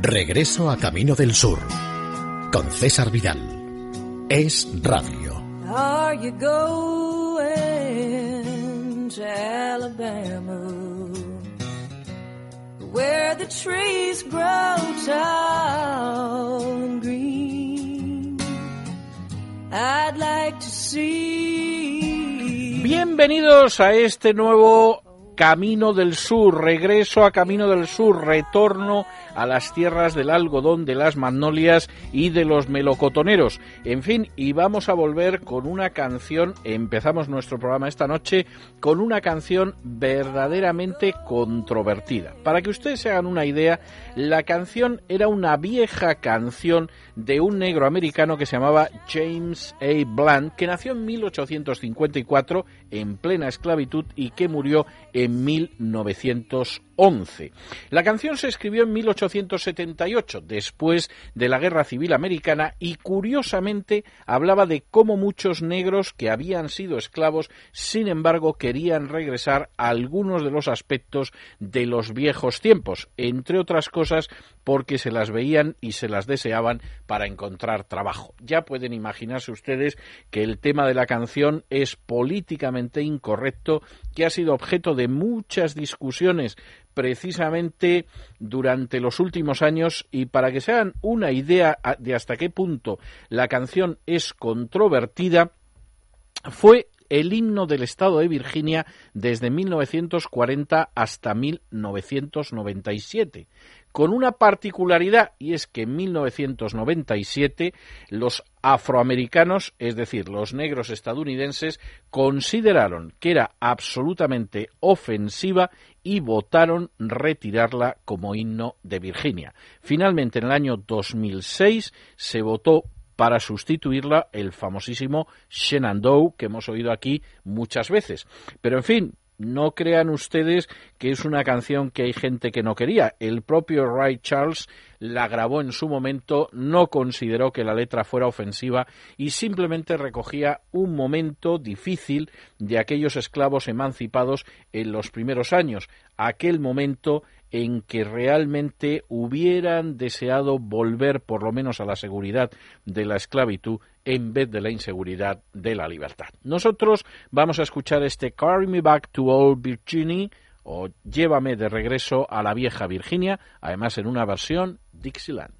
Regreso a Camino del Sur con César Vidal. Es Radio. Are you going to Alabama? Where the trees grow tall and green. I'd like to see. Bienvenidos a este nuevo Camino del Sur, regreso a Camino del Sur, retorno a las tierras del algodón, de las magnolias y de los melocotoneros. En fin, y vamos a volver con una canción, empezamos nuestro programa esta noche con una canción verdaderamente controvertida. Para que ustedes se hagan una idea, la canción era una vieja canción de un negro americano que se llamaba James A. Bland, que nació en 1854 en plena esclavitud y que murió en 1911. La canción se escribió en 1878, después de la Guerra Civil Americana, y curiosamente hablaba de cómo muchos negros que habían sido esclavos, sin embargo, querían regresar a algunos de los aspectos de los viejos tiempos, entre otras cosas porque se las veían y se las deseaban para encontrar trabajo. Ya pueden imaginarse ustedes que el tema de la canción es políticamente incorrecto, que ha sido objeto de muchas discusiones precisamente durante los últimos años y para que se hagan una idea de hasta qué punto la canción es controvertida, fue el himno del estado de Virginia desde 1940 hasta 1997 con una particularidad y es que en 1997 los afroamericanos, es decir, los negros estadounidenses, consideraron que era absolutamente ofensiva y votaron retirarla como himno de Virginia. Finalmente, en el año 2006 se votó para sustituirla el famosísimo Shenandoah que hemos oído aquí muchas veces. Pero en fin, no crean ustedes que es una canción que hay gente que no quería. El propio Ray Charles la grabó en su momento, no consideró que la letra fuera ofensiva y simplemente recogía un momento difícil de aquellos esclavos emancipados en los primeros años, aquel momento en que realmente hubieran deseado volver por lo menos a la seguridad de la esclavitud en vez de la inseguridad de la libertad. Nosotros vamos a escuchar este Carry Me Back to Old Virginia o Llévame de regreso a la vieja Virginia, además en una versión Dixieland.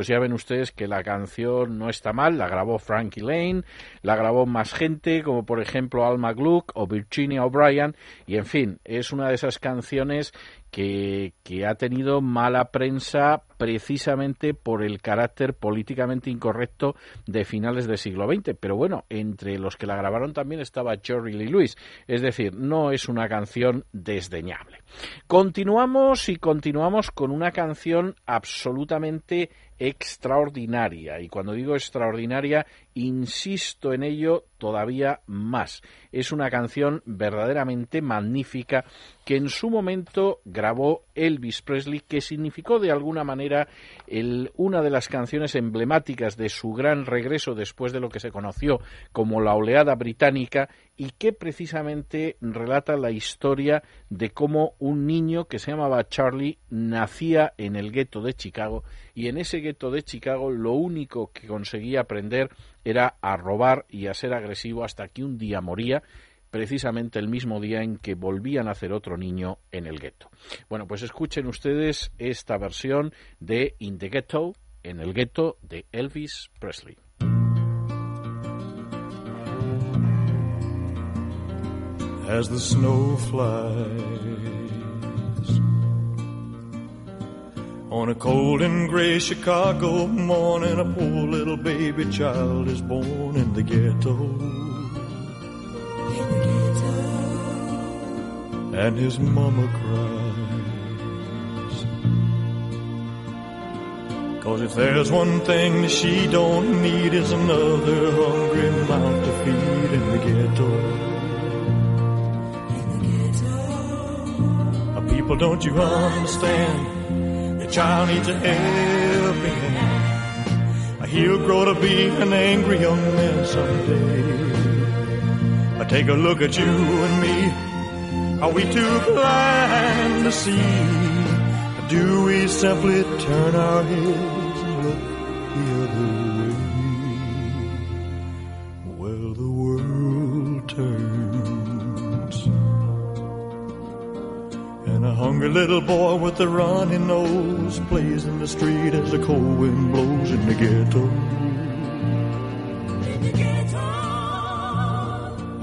Pues ya ven ustedes que la canción no está mal, la grabó Frankie Lane, la grabó más gente, como por ejemplo Alma Gluck o Virginia O'Brien, y en fin, es una de esas canciones que, que, ha tenido mala prensa precisamente por el carácter políticamente incorrecto de finales del siglo XX. Pero bueno, entre los que la grabaron también estaba Jerry Lee Lewis. Es decir, no es una canción desdeñable. Continuamos y continuamos con una canción absolutamente extraordinaria. Y cuando digo extraordinaria, insisto en ello todavía más. Es una canción verdaderamente magnífica que en su momento grabó Elvis Presley, que significó de alguna manera el, una de las canciones emblemáticas de su gran regreso después de lo que se conoció como la oleada británica y que precisamente relata la historia de cómo un niño que se llamaba Charlie nacía en el gueto de Chicago y en ese gueto de Chicago lo único que conseguía aprender era a robar y a ser agresivo hasta que un día moría precisamente el mismo día en que volvían a hacer otro niño en el gueto. Bueno, pues escuchen ustedes esta versión de In the Ghetto, en el gueto de Elvis Presley. As the snow flies on a cold and gray Chicago morning, a poor little baby child is born in the ghetto. And his mama cries. Cause if there's one thing she don't need is another hungry mouth to feed in the ghetto. In the ghetto. People, don't you understand? Your child needs a helping hand. He'll grow to be an angry young man someday. Take a look at you and me. Are we too blind to see? Do we simply turn our heads and look the other way? Well, the world turns. And a hungry little boy with a runny nose plays in the street as the cold wind blows in the ghetto.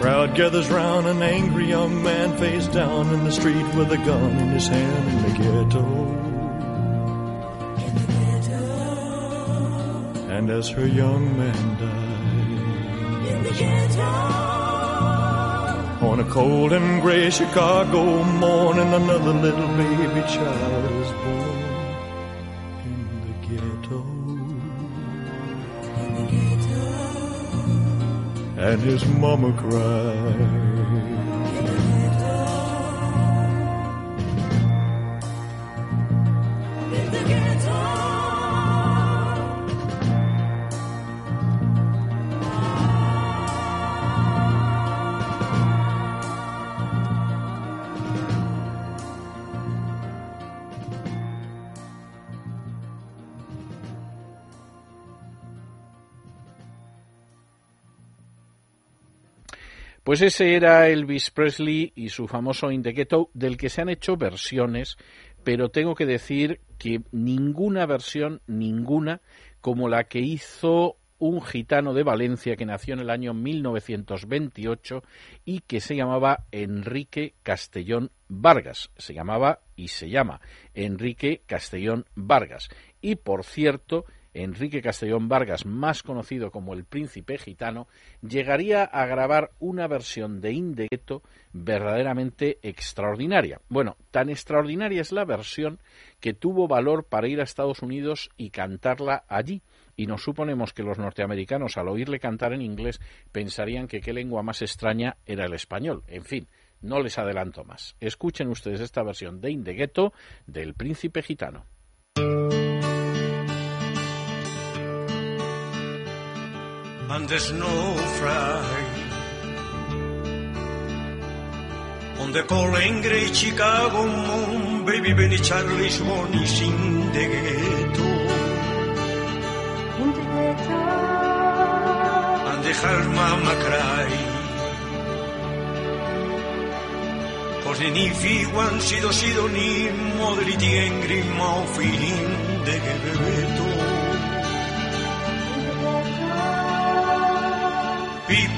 Crowd gathers round, an angry young man face down in the street with a gun in his hand in the ghetto. And as her young man dies, in the ghetto. on a cold and gray Chicago morning, another little baby child is born And his mama cried. Pues ese era Elvis Presley y su famoso In del que se han hecho versiones, pero tengo que decir que ninguna versión, ninguna, como la que hizo un gitano de Valencia que nació en el año 1928 y que se llamaba Enrique Castellón Vargas. Se llamaba y se llama Enrique Castellón Vargas. Y por cierto, Enrique Castellón Vargas, más conocido como el príncipe gitano, llegaría a grabar una versión de Indegueto verdaderamente extraordinaria. Bueno, tan extraordinaria es la versión que tuvo valor para ir a Estados Unidos y cantarla allí. Y nos suponemos que los norteamericanos, al oírle cantar en inglés, pensarían que qué lengua más extraña era el español. En fin, No les adelanto más. Escuchen ustedes esta versión de In the Ghetto del Príncipe Gitano. And there's no fry. On the calling great Chicago moon, baby Benny Charlie's money in the ghetto. And the her mama cry. Cause the one sido sido ni modriti angry mouth in the ghetto.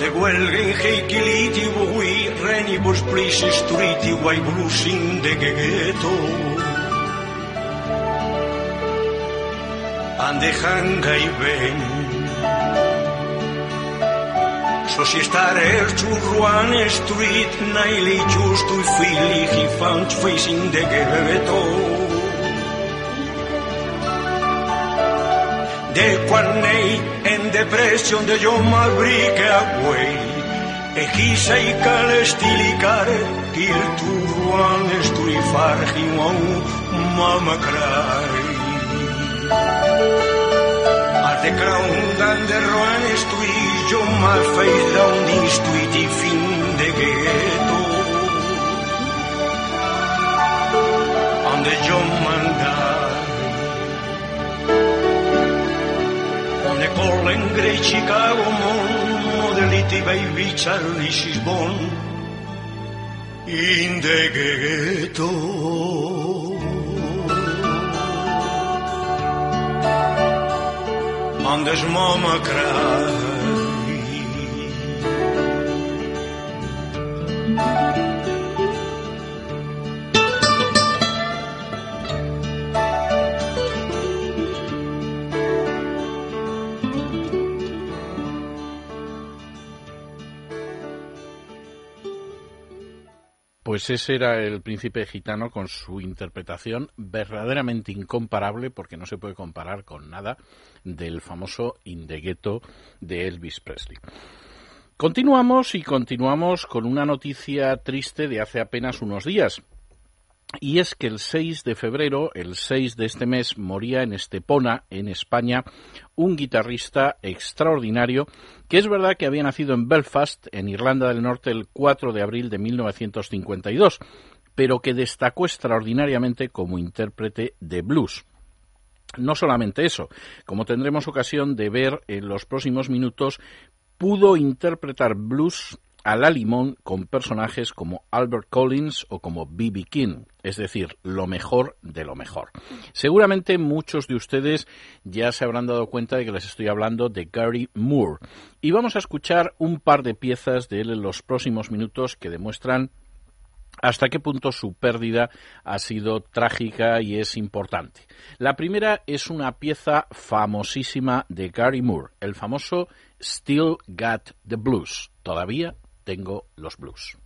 And the Guelgen Heikiliti Bui Reni Bus Please Street Wai Blues in the Ghetto And the Hangai Ben. So si starer to Ruan Street Naili just to feel he found facing the ghetto de Quarney and depression the John McBrickway Egisa i calestilikar kirturuan esturifar himau mamakrai Ar de crown dan de roan estui John McFay down istuit i fin de ghetto. And the John Mandar ne calling great Chicago mon modelity baby Charlie she's born in the ghetto and his mama cry Pues ese era el príncipe gitano con su interpretación verdaderamente incomparable, porque no se puede comparar con nada, del famoso Indegueto de Elvis Presley. Continuamos y continuamos con una noticia triste de hace apenas unos días. Y es que el 6 de febrero, el 6 de este mes, moría en Estepona, en España, un guitarrista extraordinario que es verdad que había nacido en Belfast, en Irlanda del Norte, el 4 de abril de 1952, pero que destacó extraordinariamente como intérprete de blues. No solamente eso, como tendremos ocasión de ver en los próximos minutos, pudo interpretar blues a la limón con personajes como Albert Collins o como B.B. King, es decir, lo mejor de lo mejor. Seguramente muchos de ustedes ya se habrán dado cuenta de que les estoy hablando de Gary Moore y vamos a escuchar un par de piezas de él en los próximos minutos que demuestran hasta qué punto su pérdida ha sido trágica y es importante. La primera es una pieza famosísima de Gary Moore, el famoso Still Got the Blues. Todavía tengo los blues.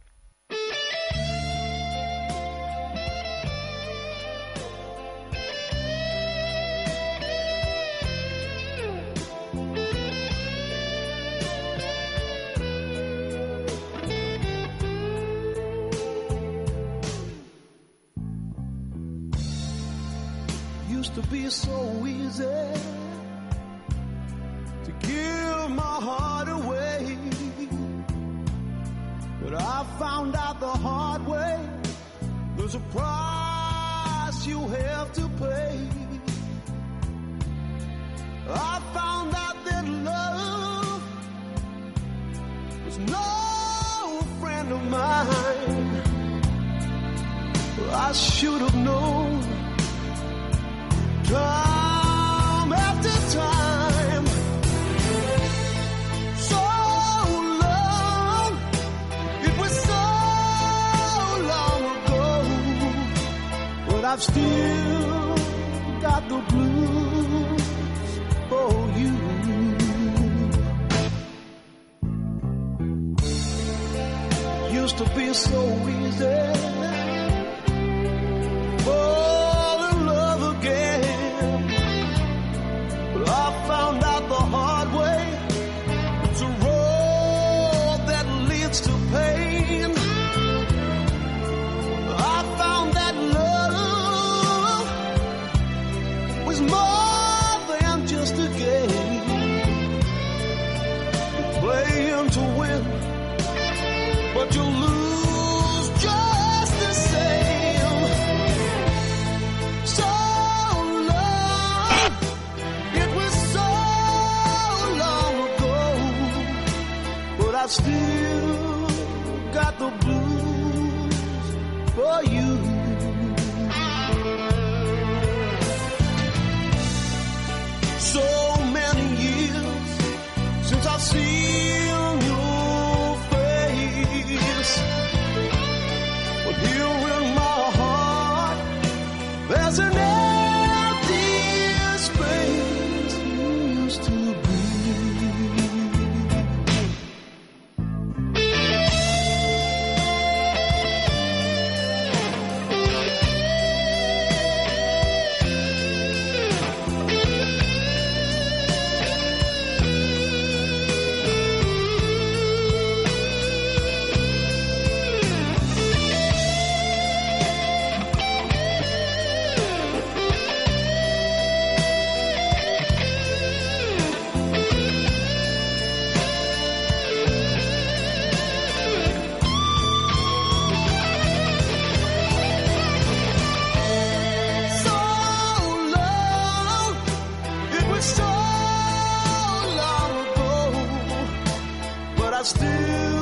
Still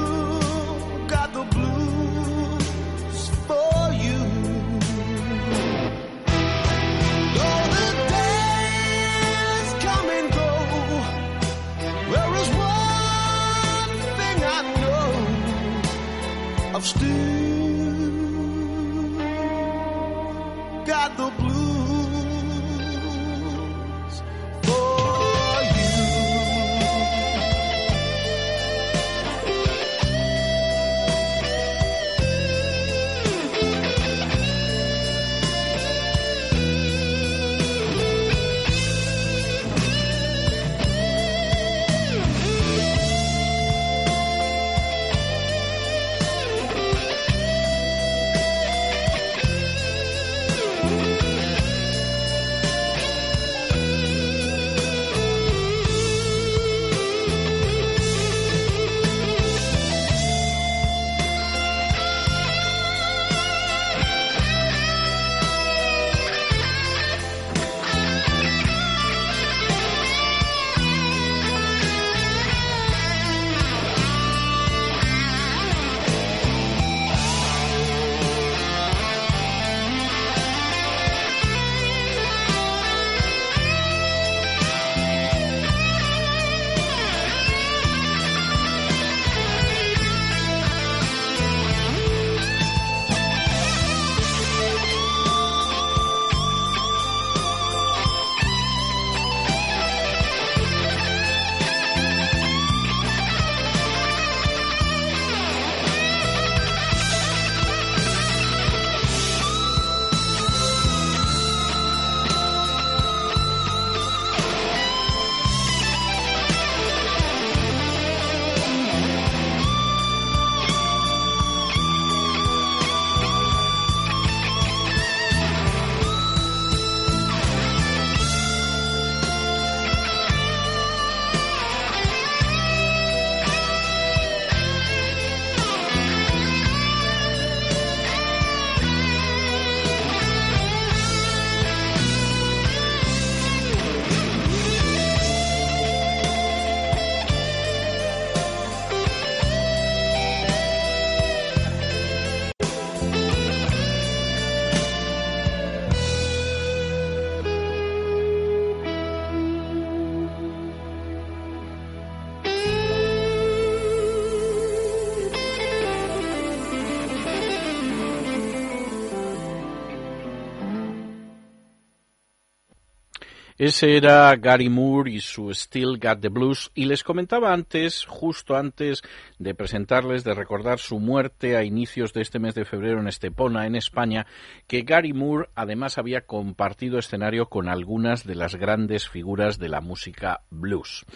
Ese era Gary Moore y su Still Got the Blues. Y les comentaba antes, justo antes de presentarles, de recordar su muerte a inicios de este mes de febrero en Estepona, en España, que Gary Moore además había compartido escenario con algunas de las grandes figuras de la música blues.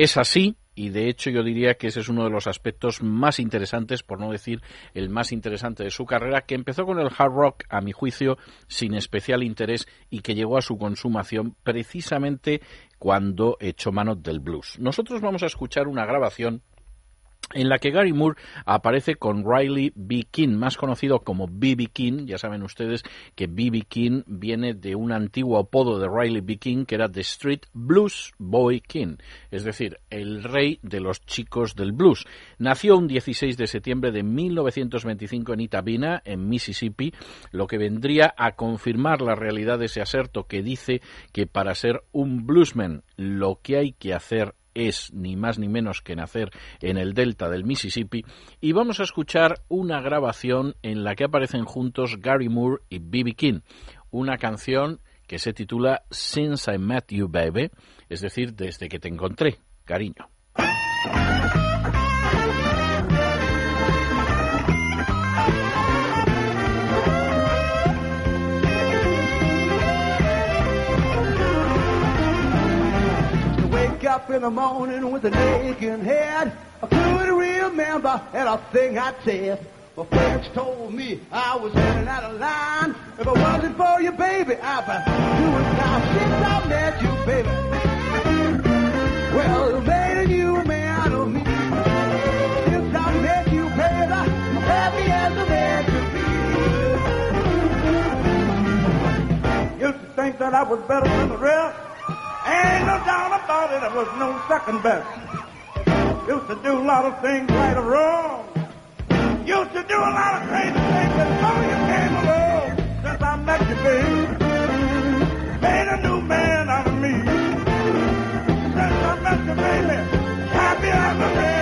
Es así y de hecho yo diría que ese es uno de los aspectos más interesantes, por no decir el más interesante de su carrera, que empezó con el hard rock, a mi juicio, sin especial interés y que llegó a su consumación precisamente cuando echó mano del blues. Nosotros vamos a escuchar una grabación en la que Gary Moore aparece con Riley B. King, más conocido como B.B. King. Ya saben ustedes que B.B. King viene de un antiguo apodo de Riley B. King, que era The Street Blues Boy King, es decir, el rey de los chicos del blues. Nació un 16 de septiembre de 1925 en Itabina, en Mississippi, lo que vendría a confirmar la realidad de ese aserto que dice que para ser un bluesman lo que hay que hacer es ni más ni menos que nacer en el delta del Mississippi y vamos a escuchar una grabación en la que aparecen juntos Gary Moore y B.B. King, una canción que se titula Since I Met You Baby, es decir, desde que te encontré, cariño. Up in the morning with a aching head. I couldn't remember anything I said. My friends told me I was running out of line. If it wasn't for you, baby, I'd be doing now since I met you, baby. Well, you made a new man of me. Since I met you, baby, I'm happy as a man could be. Used to think that I was better than the rest. Ain't no doubt about it, I was no second best. Used to do a lot of things right or wrong. Used to do a lot of crazy things before you came along. Since I met you, baby, made a new man out of me. Since I met you, baby, happy as a man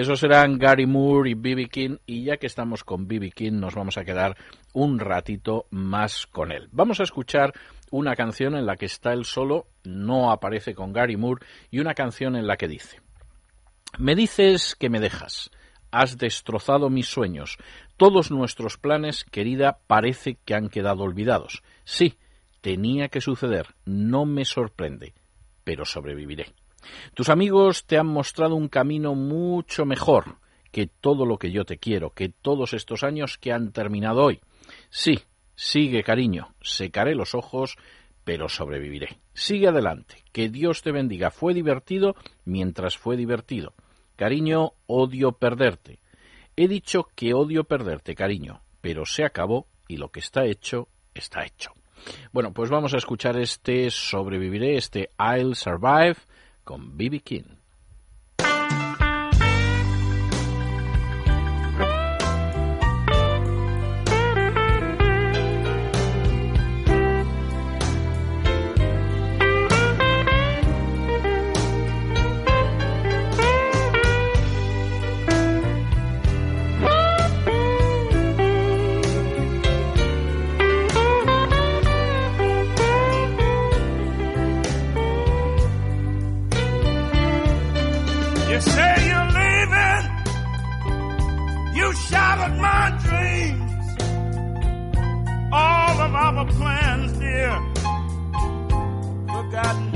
Esos serán Gary Moore y B.B. King y ya que estamos con B.B. King nos vamos a quedar un ratito más con él. Vamos a escuchar una canción en la que está él solo, no aparece con Gary Moore, y una canción en la que dice Me dices que me dejas, has destrozado mis sueños, todos nuestros planes, querida, parece que han quedado olvidados. Sí, tenía que suceder, no me sorprende, pero sobreviviré. Tus amigos te han mostrado un camino mucho mejor que todo lo que yo te quiero, que todos estos años que han terminado hoy. Sí, sigue, cariño, secaré los ojos, pero sobreviviré. Sigue adelante, que Dios te bendiga. Fue divertido mientras fue divertido. Cariño, odio perderte. He dicho que odio perderte, cariño, pero se acabó y lo que está hecho, está hecho. Bueno, pues vamos a escuchar este Sobreviviré, este I'll Survive con B.B. King. plans, dear. Forgotten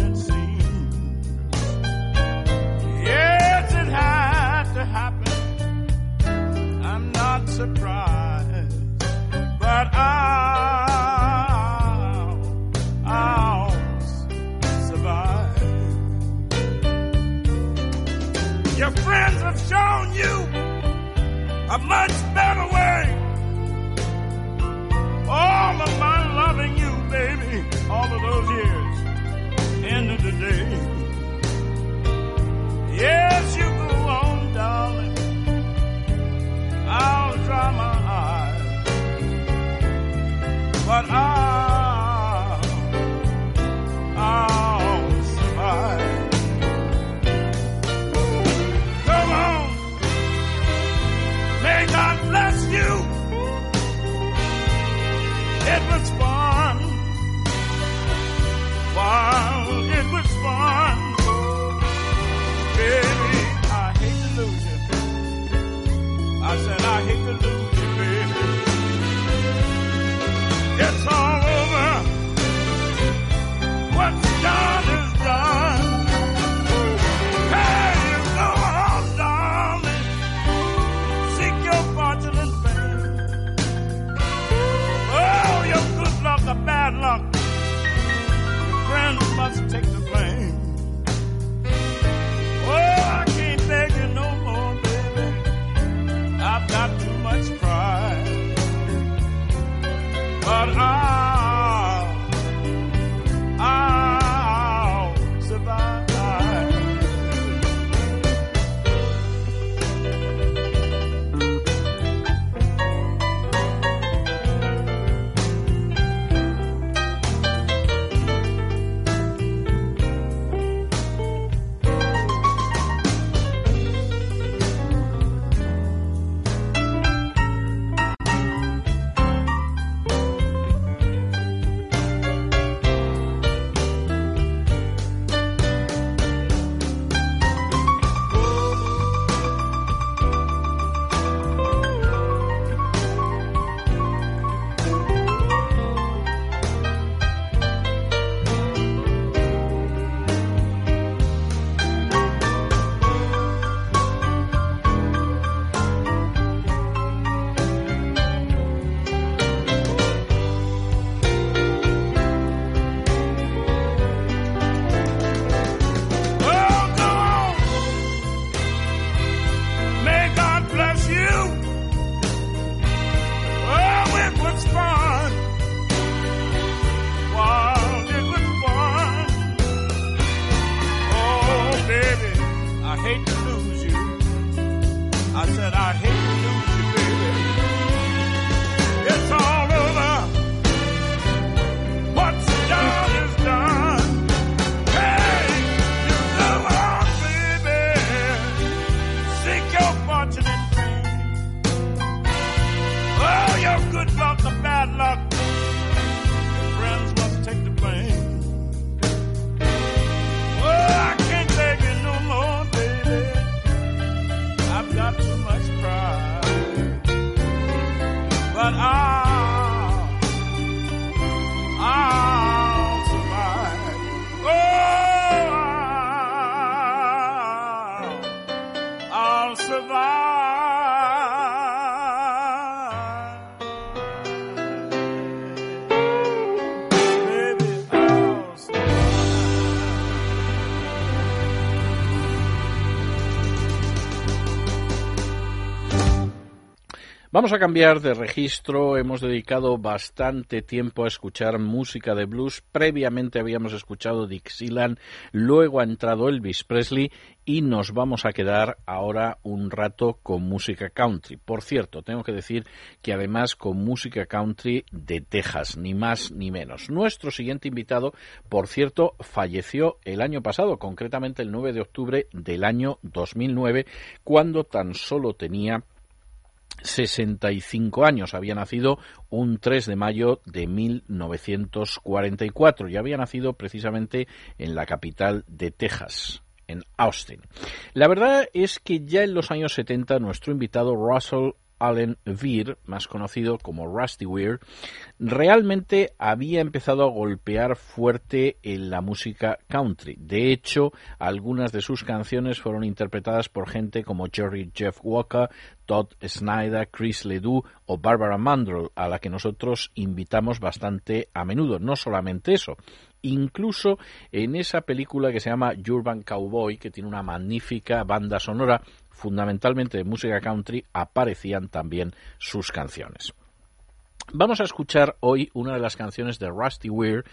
Vamos a cambiar de registro. Hemos dedicado bastante tiempo a escuchar música de blues. Previamente habíamos escuchado Dixieland, luego ha entrado Elvis Presley y nos vamos a quedar ahora un rato con música country. Por cierto, tengo que decir que además con música country de Texas, ni más ni menos. Nuestro siguiente invitado, por cierto, falleció el año pasado, concretamente el 9 de octubre del año 2009, cuando tan solo tenía 65 años. Había nacido un 3 de mayo de 1944 y había nacido precisamente en la capital de Texas, en Austin. La verdad es que ya en los años 70 nuestro invitado Russell Allen Veer, más conocido como Rusty Weir, realmente había empezado a golpear fuerte en la música country. De hecho, algunas de sus canciones fueron interpretadas por gente como Jerry Jeff Walker, Todd Snyder, Chris Ledoux o Barbara Mandrell, a la que nosotros invitamos bastante a menudo. No solamente eso, incluso en esa película que se llama Urban Cowboy, que tiene una magnífica banda sonora, fundamentalmente de música country, aparecían también sus canciones. Vamos a escuchar hoy una de las canciones de Rusty Weir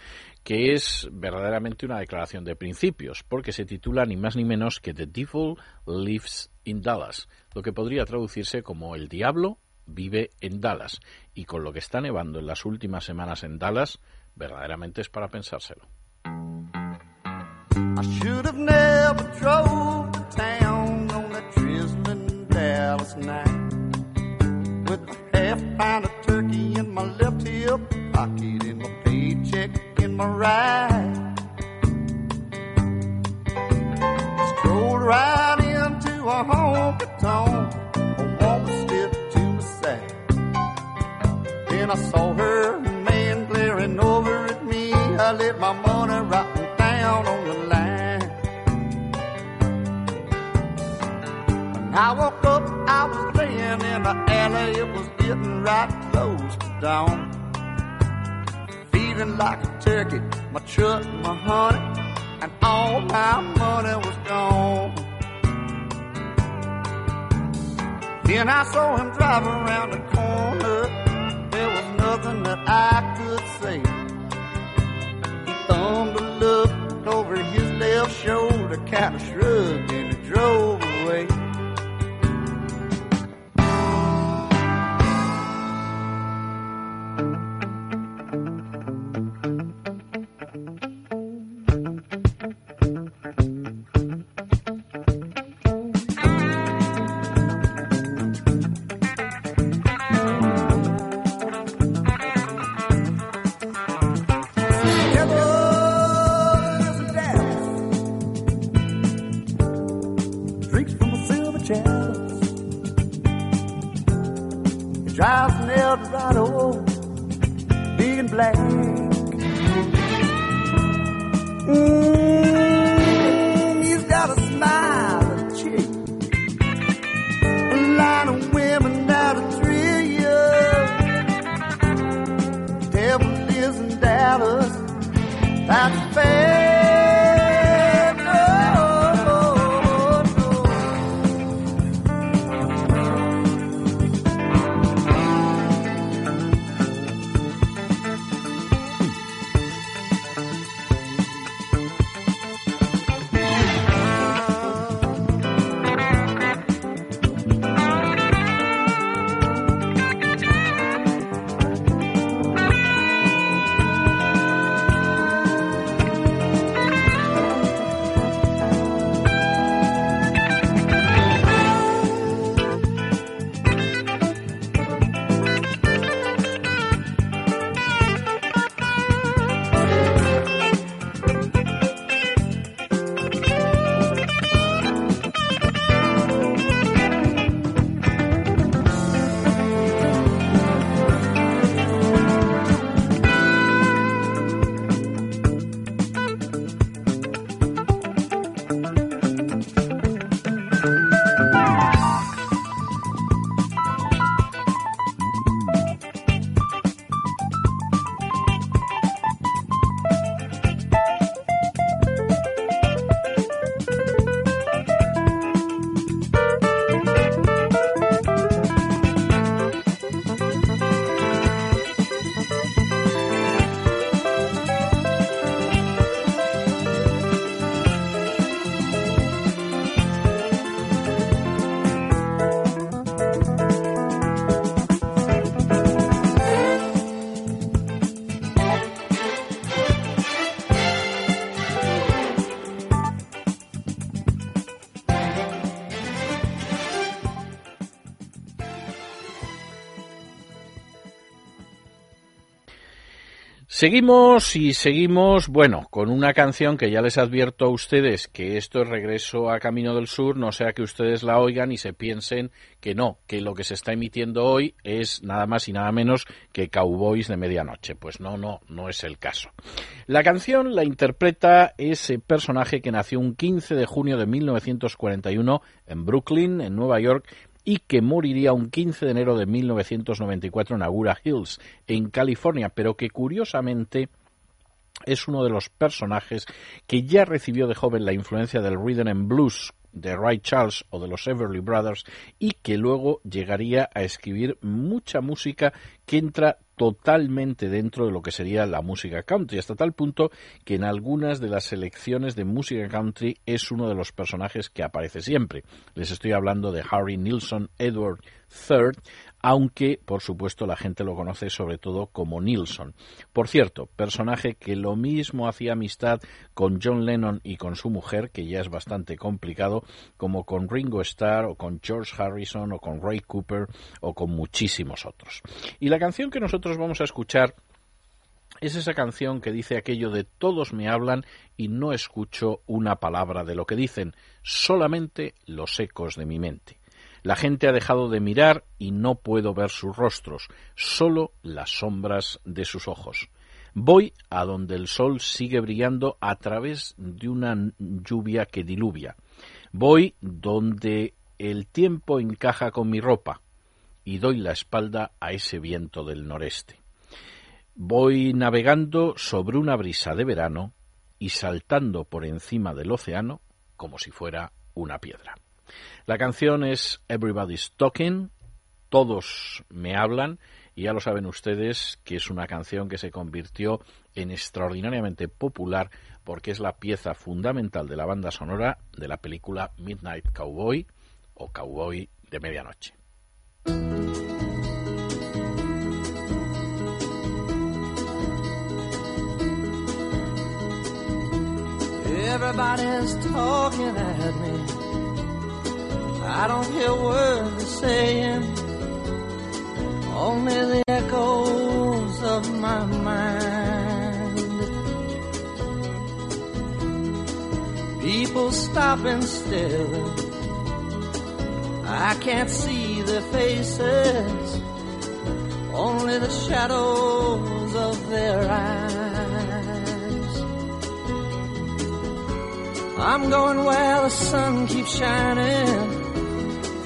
que es verdaderamente una declaración de principios, porque se titula ni más ni menos que The Devil Lives in Dallas, lo que podría traducirse como El Diablo vive en Dallas, y con lo que está nevando en las últimas semanas en Dallas, verdaderamente es para pensárselo. A a honky tonk, a woman slipped to the side. Then I saw her man glaring over at me. I let my money right down on the line. When I woke up, I was laying in the alley. It was getting right close to dawn. Feeling like a turkey, my truck, my honey, and all my money was gone. Then I saw him drive around the corner. There was nothing that I could say. He thumbed a look over his left shoulder, kind of shrugged, and he drove away. Seguimos y seguimos, bueno, con una canción que ya les advierto a ustedes que esto es regreso a Camino del Sur, no sea que ustedes la oigan y se piensen que no, que lo que se está emitiendo hoy es nada más y nada menos que Cowboys de Medianoche. Pues no, no, no es el caso. La canción la interpreta ese personaje que nació un 15 de junio de 1941 en Brooklyn, en Nueva York, y que moriría un 15 de enero de 1994 en Agura Hills, en California, pero que curiosamente es uno de los personajes que ya recibió de joven la influencia del rhythm and blues de Ray Charles o de los Everly Brothers y que luego llegaría a escribir mucha música que entra totalmente dentro de lo que sería la música country, hasta tal punto que en algunas de las selecciones de música country es uno de los personajes que aparece siempre. Les estoy hablando de Harry Nilsson Edward III, aunque por supuesto la gente lo conoce sobre todo como Nilsson. Por cierto, personaje que lo mismo hacía amistad con John Lennon y con su mujer, que ya es bastante complicado, como con Ringo Starr o con George Harrison o con Ray Cooper o con muchísimos otros. Y la canción que nosotros vamos a escuchar es esa canción que dice aquello de todos me hablan y no escucho una palabra de lo que dicen, solamente los ecos de mi mente. La gente ha dejado de mirar y no puedo ver sus rostros, solo las sombras de sus ojos. Voy a donde el sol sigue brillando a través de una lluvia que diluvia. Voy donde el tiempo encaja con mi ropa y doy la espalda a ese viento del noreste. Voy navegando sobre una brisa de verano y saltando por encima del océano como si fuera una piedra. La canción es Everybody's Talking, todos me hablan, y ya lo saben ustedes que es una canción que se convirtió en extraordinariamente popular porque es la pieza fundamental de la banda sonora de la película Midnight Cowboy o Cowboy de Medianoche. Everybody's. I don't hear words they're saying, only the echoes of my mind. People stopping still. I can't see their faces, only the shadows of their eyes. I'm going where the sun keeps shining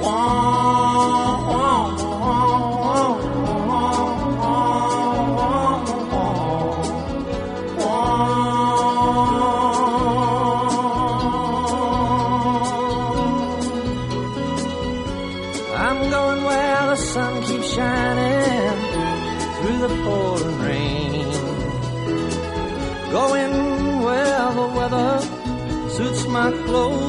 I'm going where the sun keeps shining through the fall and rain, going where the weather suits my clothes.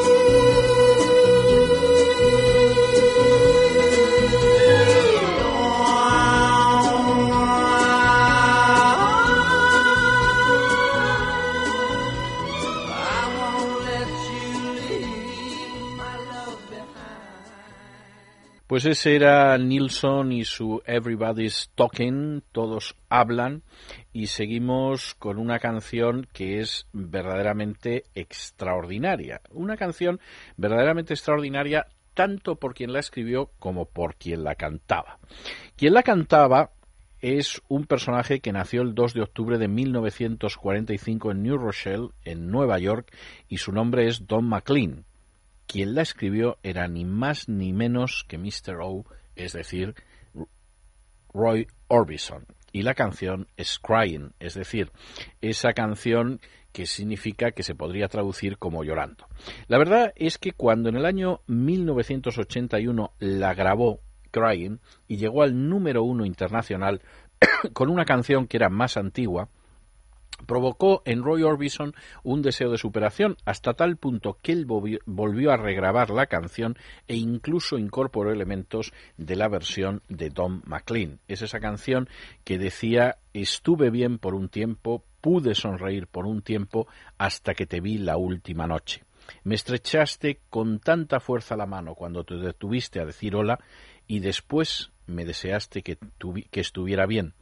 Pues ese era Nilsson y su Everybody's Talking, todos hablan, y seguimos con una canción que es verdaderamente extraordinaria. Una canción verdaderamente extraordinaria tanto por quien la escribió como por quien la cantaba. Quien la cantaba es un personaje que nació el 2 de octubre de 1945 en New Rochelle, en Nueva York, y su nombre es Don McLean. Quien la escribió era ni más ni menos que Mr. O, es decir, Roy Orbison. Y la canción es Crying, es decir, esa canción que significa que se podría traducir como llorando. La verdad es que cuando en el año 1981 la grabó Crying y llegó al número uno internacional con una canción que era más antigua, provocó en Roy Orbison un deseo de superación hasta tal punto que él volvió a regrabar la canción e incluso incorporó elementos de la versión de Don McLean. Es esa canción que decía estuve bien por un tiempo, pude sonreír por un tiempo hasta que te vi la última noche. Me estrechaste con tanta fuerza la mano cuando te detuviste a decir hola y después me deseaste que, que estuviera bien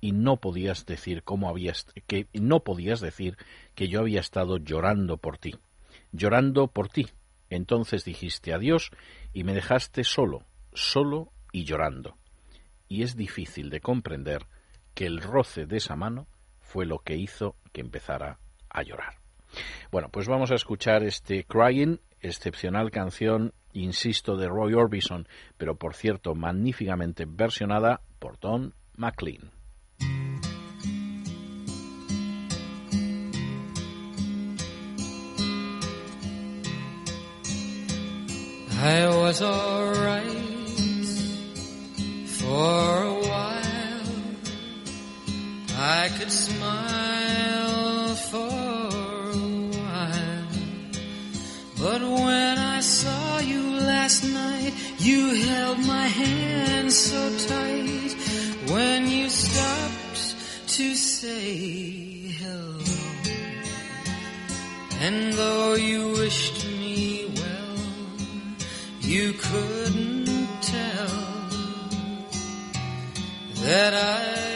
y no podías decir cómo habías que no podías decir que yo había estado llorando por ti, llorando por ti. Entonces dijiste adiós y me dejaste solo, solo y llorando. Y es difícil de comprender que el roce de esa mano fue lo que hizo que empezara a llorar. Bueno, pues vamos a escuchar este Crying, excepcional canción, insisto, de Roy Orbison, pero por cierto magníficamente versionada por Don McLean. I was alright for a while. I could smile for a while. But when I saw you last night, you held my hand so tight. When you stopped to say hello. And though you wished me well, you couldn't tell that I'd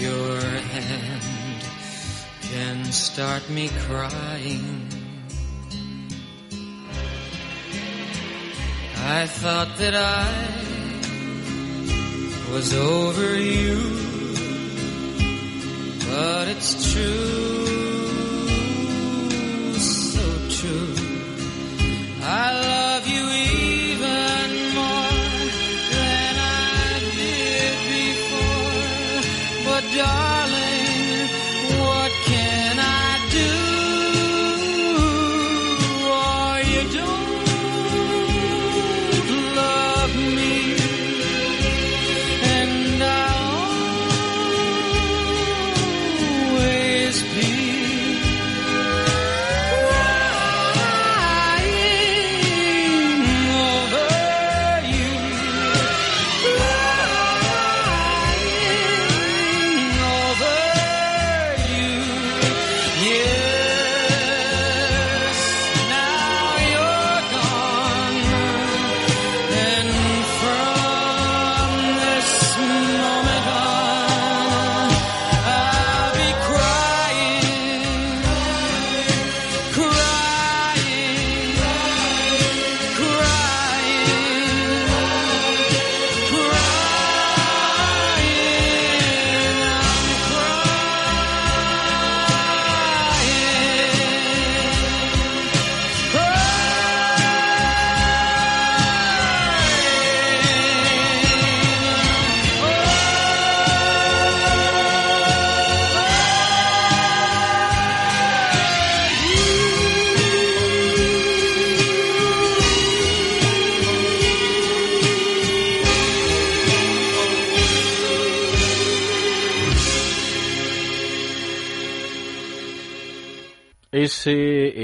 your hand can start me crying. I thought that I was over you, but it's true, so true. I love Yeah.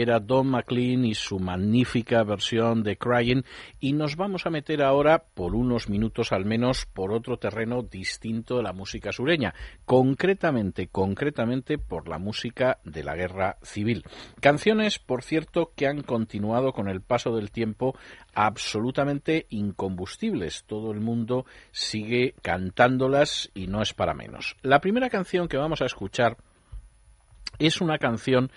Era Don McLean y su magnífica versión de Crying y nos vamos a meter ahora, por unos minutos al menos, por otro terreno distinto de la música sureña, concretamente, concretamente por la música de la guerra civil. Canciones, por cierto, que han continuado con el paso del tiempo absolutamente incombustibles. Todo el mundo sigue cantándolas y no es para menos. La primera canción que vamos a escuchar es una canción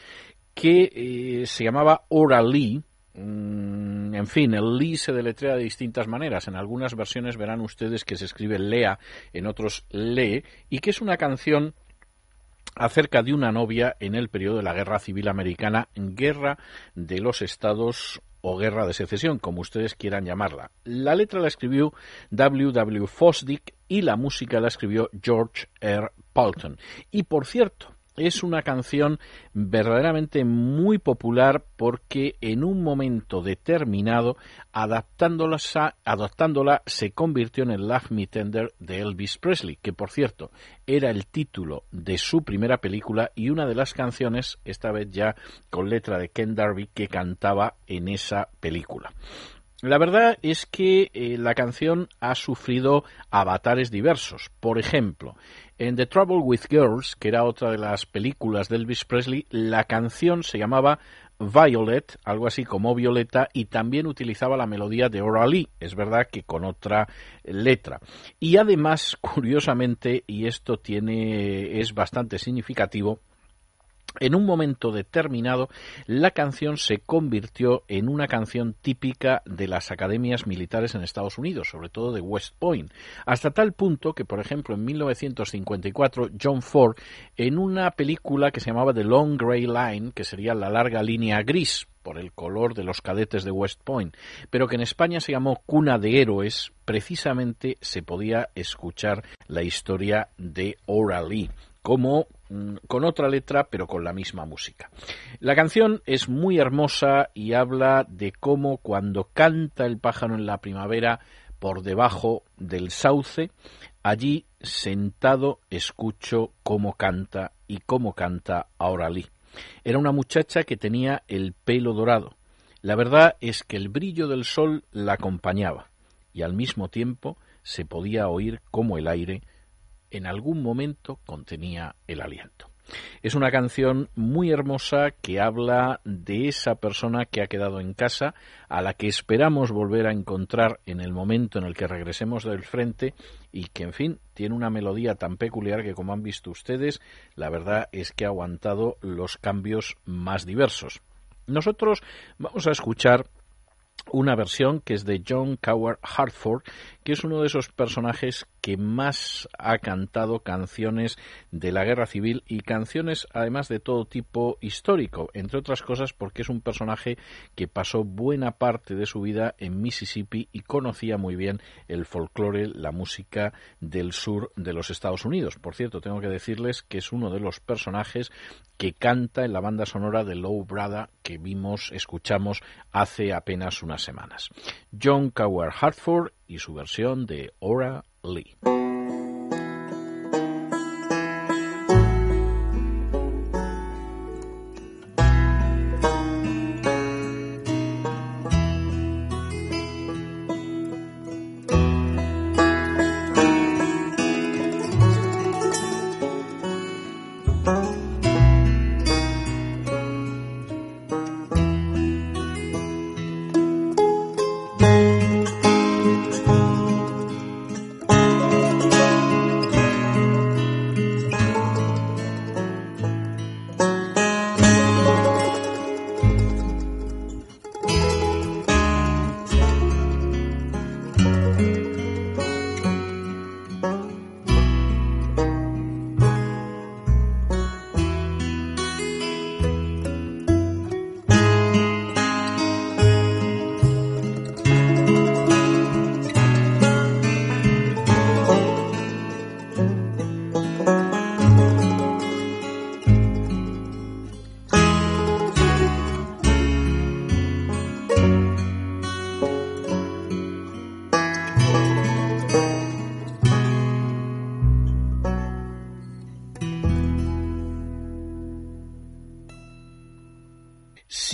que eh, se llamaba Ora Lee. Mm, en fin, el Lee se deletrea de distintas maneras. En algunas versiones verán ustedes que se escribe Lea, en otros Lee, y que es una canción acerca de una novia en el periodo de la Guerra Civil Americana, Guerra de los Estados o Guerra de Secesión, como ustedes quieran llamarla. La letra la escribió W. W. Fosdick y la música la escribió George R. Palton. Y por cierto, es una canción verdaderamente muy popular porque en un momento determinado, adaptándola, adaptándola se convirtió en el Love Me Tender de Elvis Presley, que por cierto era el título de su primera película y una de las canciones, esta vez ya con letra de Ken Darby, que cantaba en esa película. La verdad es que eh, la canción ha sufrido avatares diversos. Por ejemplo, en The Trouble with Girls, que era otra de las películas de Elvis Presley, la canción se llamaba Violet, algo así como Violeta, y también utilizaba la melodía de Ora Lee, es verdad que con otra letra. Y además, curiosamente, y esto tiene es bastante significativo, en un momento determinado, la canción se convirtió en una canción típica de las academias militares en Estados Unidos, sobre todo de West Point, hasta tal punto que, por ejemplo, en 1954, John Ford, en una película que se llamaba The Long Grey Line, que sería la larga línea gris, por el color de los cadetes de West Point, pero que en España se llamó Cuna de Héroes, precisamente se podía escuchar la historia de Ora Lee como con otra letra pero con la misma música. La canción es muy hermosa y habla de cómo cuando canta el pájaro en la primavera por debajo del sauce, allí sentado escucho cómo canta y cómo canta ahora Lee. Era una muchacha que tenía el pelo dorado. La verdad es que el brillo del sol la acompañaba y al mismo tiempo se podía oír como el aire en algún momento contenía el aliento. Es una canción muy hermosa que habla de esa persona que ha quedado en casa, a la que esperamos volver a encontrar en el momento en el que regresemos del frente y que, en fin, tiene una melodía tan peculiar que, como han visto ustedes, la verdad es que ha aguantado los cambios más diversos. Nosotros vamos a escuchar una versión que es de John Coward Hartford, que es uno de esos personajes que más ha cantado canciones de la guerra civil y canciones además de todo tipo histórico, entre otras cosas porque es un personaje que pasó buena parte de su vida en Mississippi y conocía muy bien el folclore, la música del sur de los Estados Unidos. Por cierto, tengo que decirles que es uno de los personajes que canta en la banda sonora de Low Brother que vimos, escuchamos hace apenas unas semanas. John Coward Hartford y su versión de Ora Lee.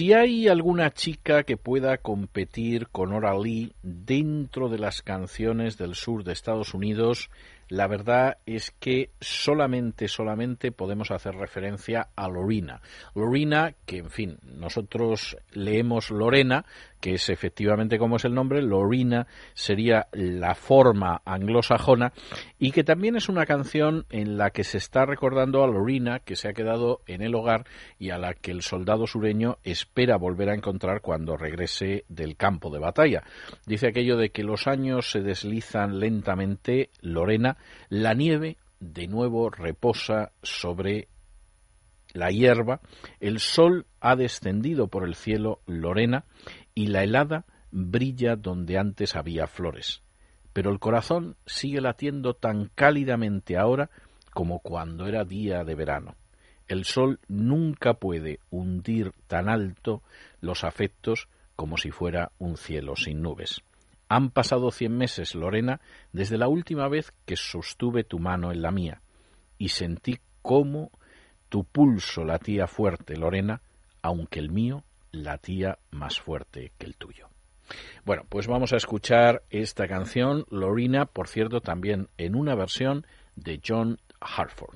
Si hay alguna chica que pueda competir con Ora Lee dentro de las canciones del sur de Estados Unidos, la verdad es que solamente, solamente podemos hacer referencia a Lorena. Lorena, que en fin, nosotros leemos Lorena, que es efectivamente como es el nombre, Lorena sería la forma anglosajona, y que también es una canción en la que se está recordando a Lorena, que se ha quedado en el hogar y a la que el soldado sureño espera volver a encontrar cuando regrese del campo de batalla. Dice aquello de que los años se deslizan lentamente, Lorena, la nieve de nuevo reposa sobre la hierba, el sol ha descendido por el cielo Lorena y la helada brilla donde antes había flores. Pero el corazón sigue latiendo tan cálidamente ahora como cuando era día de verano. El sol nunca puede hundir tan alto los afectos como si fuera un cielo sin nubes. Han pasado cien meses, Lorena, desde la última vez que sostuve tu mano en la mía, y sentí cómo tu pulso latía fuerte, Lorena, aunque el mío latía más fuerte que el tuyo. Bueno, pues vamos a escuchar esta canción, Lorena, por cierto, también en una versión de John Hartford.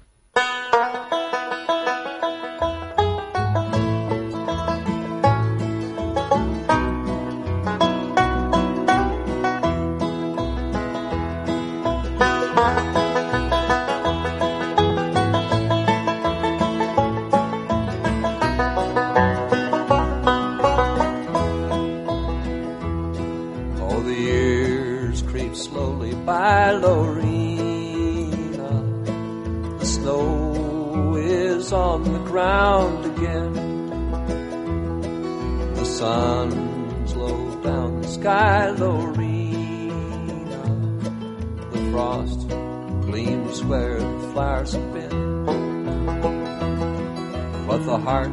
Down the Lorena. The frost gleams where the flowers have been. But the heart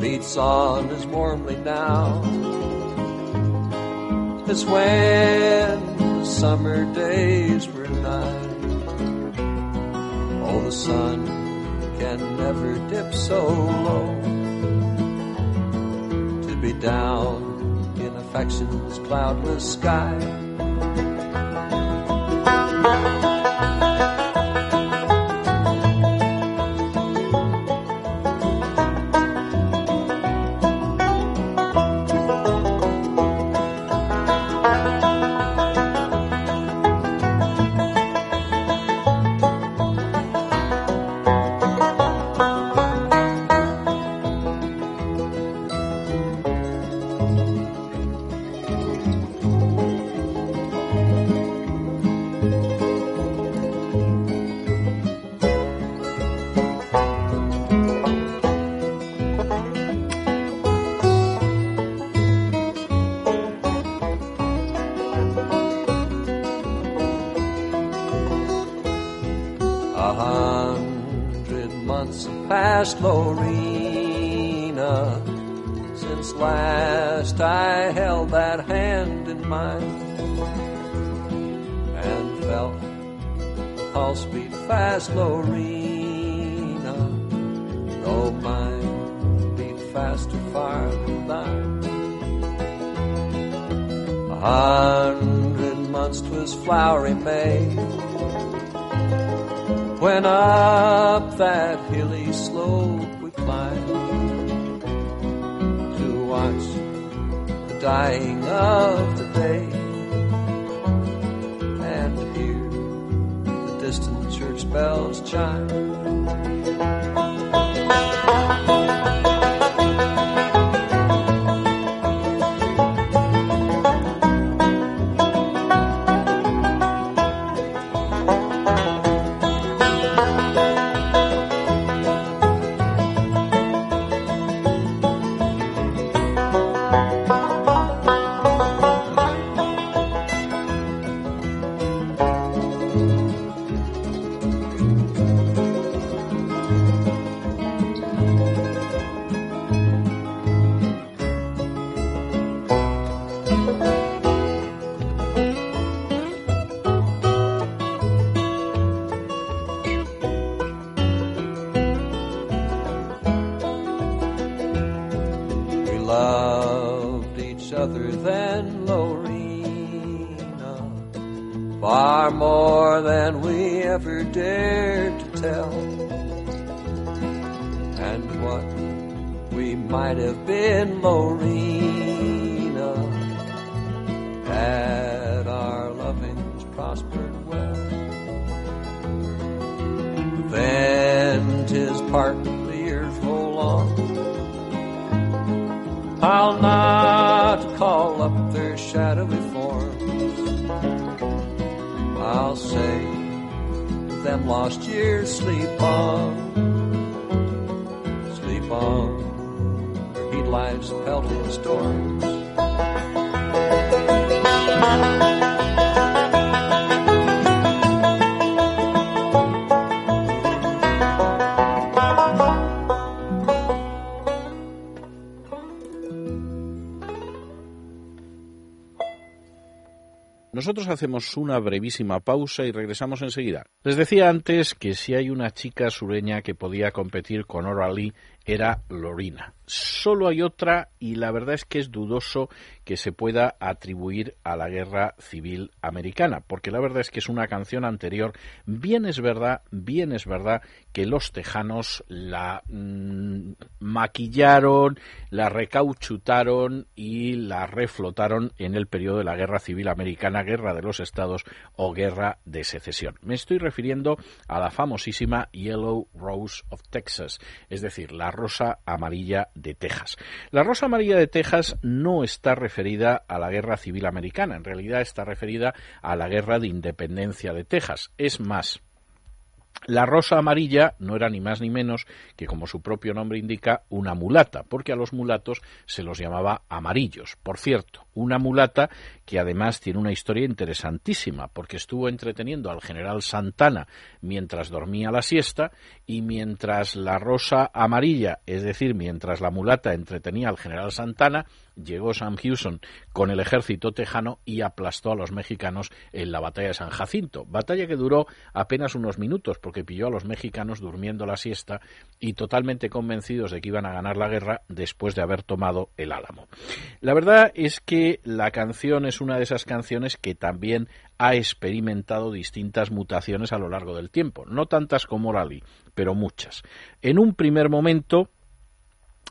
beats on as warmly now as when the summer days were nigh. Oh, the sun can never dip so low to be down cloudless sky. Hacemos una brevísima pausa y regresamos enseguida. Les decía antes que si hay una chica sureña que podía competir con O'Reilly era Lorina. Solo hay otra y la verdad es que es dudoso que se pueda atribuir a la guerra civil americana, porque la verdad es que es una canción anterior. Bien es verdad, bien es verdad que los tejanos la mm, maquillaron, la recauchutaron y la reflotaron en el periodo de la guerra civil americana, guerra de los estados o guerra de secesión. Me estoy refiriendo a la famosísima Yellow Rose of Texas, es decir, la rosa amarilla de Texas. La rosa amarilla de Texas no está referida a la guerra civil americana, en realidad está referida a la guerra de independencia de Texas. Es más, la rosa amarilla no era ni más ni menos que, como su propio nombre indica, una mulata, porque a los mulatos se los llamaba amarillos. Por cierto, una mulata que además tiene una historia interesantísima, porque estuvo entreteniendo al general Santana mientras dormía la siesta y mientras la rosa amarilla, es decir, mientras la mulata entretenía al general Santana, llegó Sam Houston con el ejército tejano y aplastó a los mexicanos en la batalla de San Jacinto. Batalla que duró apenas unos minutos porque pilló a los mexicanos durmiendo la siesta y totalmente convencidos de que iban a ganar la guerra después de haber tomado el álamo. La verdad es que la canción es una de esas canciones que también ha experimentado distintas mutaciones a lo largo del tiempo, no tantas como Rally, pero muchas. En un primer momento,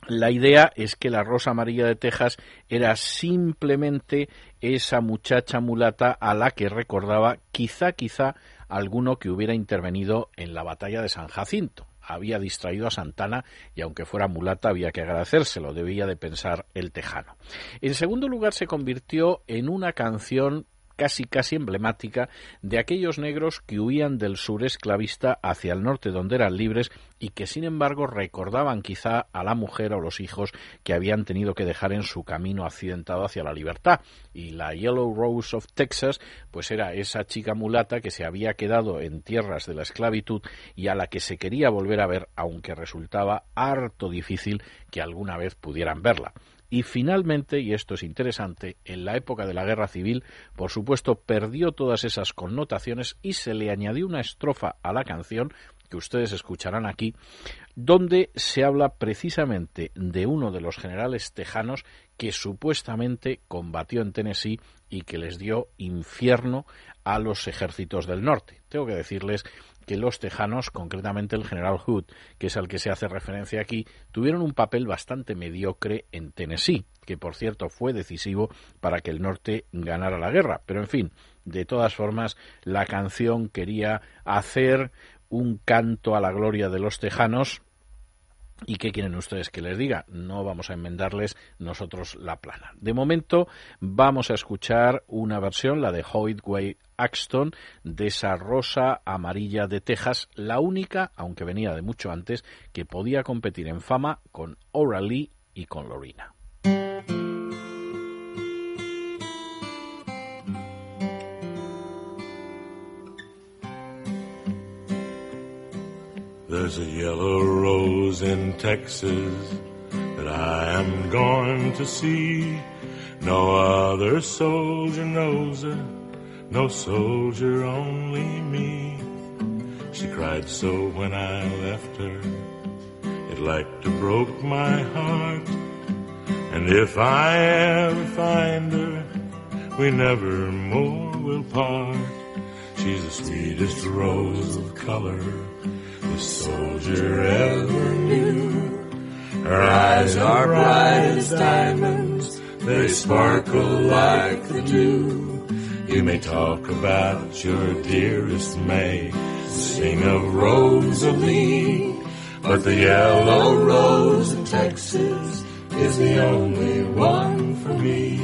la idea es que la Rosa Amarilla de Texas era simplemente esa muchacha mulata a la que recordaba quizá, quizá alguno que hubiera intervenido en la batalla de San Jacinto. Había distraído a Santana y aunque fuera mulata había que agradecérselo, debía de pensar el tejano. En segundo lugar se convirtió en una canción casi casi emblemática de aquellos negros que huían del sur esclavista hacia el norte donde eran libres y que sin embargo recordaban quizá a la mujer o los hijos que habían tenido que dejar en su camino accidentado hacia la libertad. Y la Yellow Rose of Texas pues era esa chica mulata que se había quedado en tierras de la esclavitud y a la que se quería volver a ver aunque resultaba harto difícil que alguna vez pudieran verla. Y finalmente, y esto es interesante, en la época de la guerra civil, por supuesto, perdió todas esas connotaciones y se le añadió una estrofa a la canción que ustedes escucharán aquí, donde se habla precisamente de uno de los generales tejanos que supuestamente combatió en Tennessee y que les dio infierno a los ejércitos del norte. Tengo que decirles que los tejanos, concretamente el general Hood, que es al que se hace referencia aquí, tuvieron un papel bastante mediocre en Tennessee, que por cierto fue decisivo para que el norte ganara la guerra. Pero en fin, de todas formas, la canción quería hacer un canto a la gloria de los tejanos, ¿Y qué quieren ustedes que les diga? No vamos a enmendarles nosotros la plana. De momento vamos a escuchar una versión, la de Hoytway Axton, de esa rosa amarilla de Texas, la única, aunque venía de mucho antes, que podía competir en fama con O'Reilly y con Lorena. There's a yellow rose in Texas that I am going to see. No other soldier knows her, no soldier, only me. She cried so when I left her, it like to broke my heart. And if I ever find her, we never more will part. She's the sweetest rose of color this soldier ever knew. Her eyes are bright as diamonds, they sparkle like the dew. You may talk about your dearest May, sing of Rosalie, but the yellow rose of Texas is the only one for me.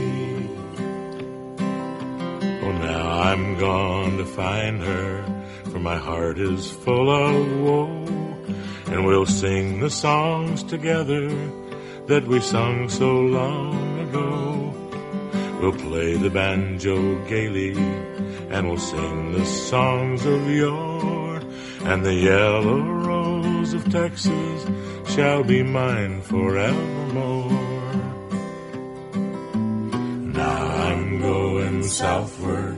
Oh, now I'm gone to find her, for my heart is full of woe. And we'll sing the songs together that we sung so long ago. We'll play the banjo gaily, and we'll sing the songs of yore. And the yellow rose of Texas shall be mine forevermore. Now I'm going southward,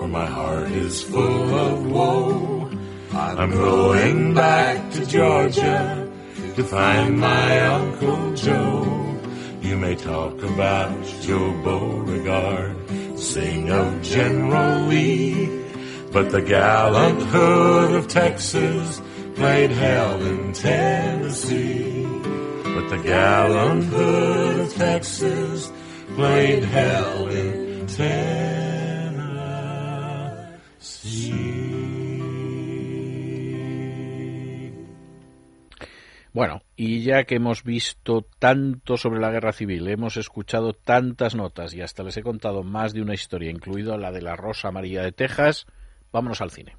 for my heart is full of woe. I'm going back to Georgia to find my Uncle Joe. You may talk about Joe Beauregard, sing of General Lee, but the gallant hood of Texas played hell in Tennessee. But the gallant hood of Texas played hell in Tennessee. Bueno, y ya que hemos visto tanto sobre la guerra civil, hemos escuchado tantas notas y hasta les he contado más de una historia, incluido la de la Rosa Amarilla de Texas, vámonos al cine.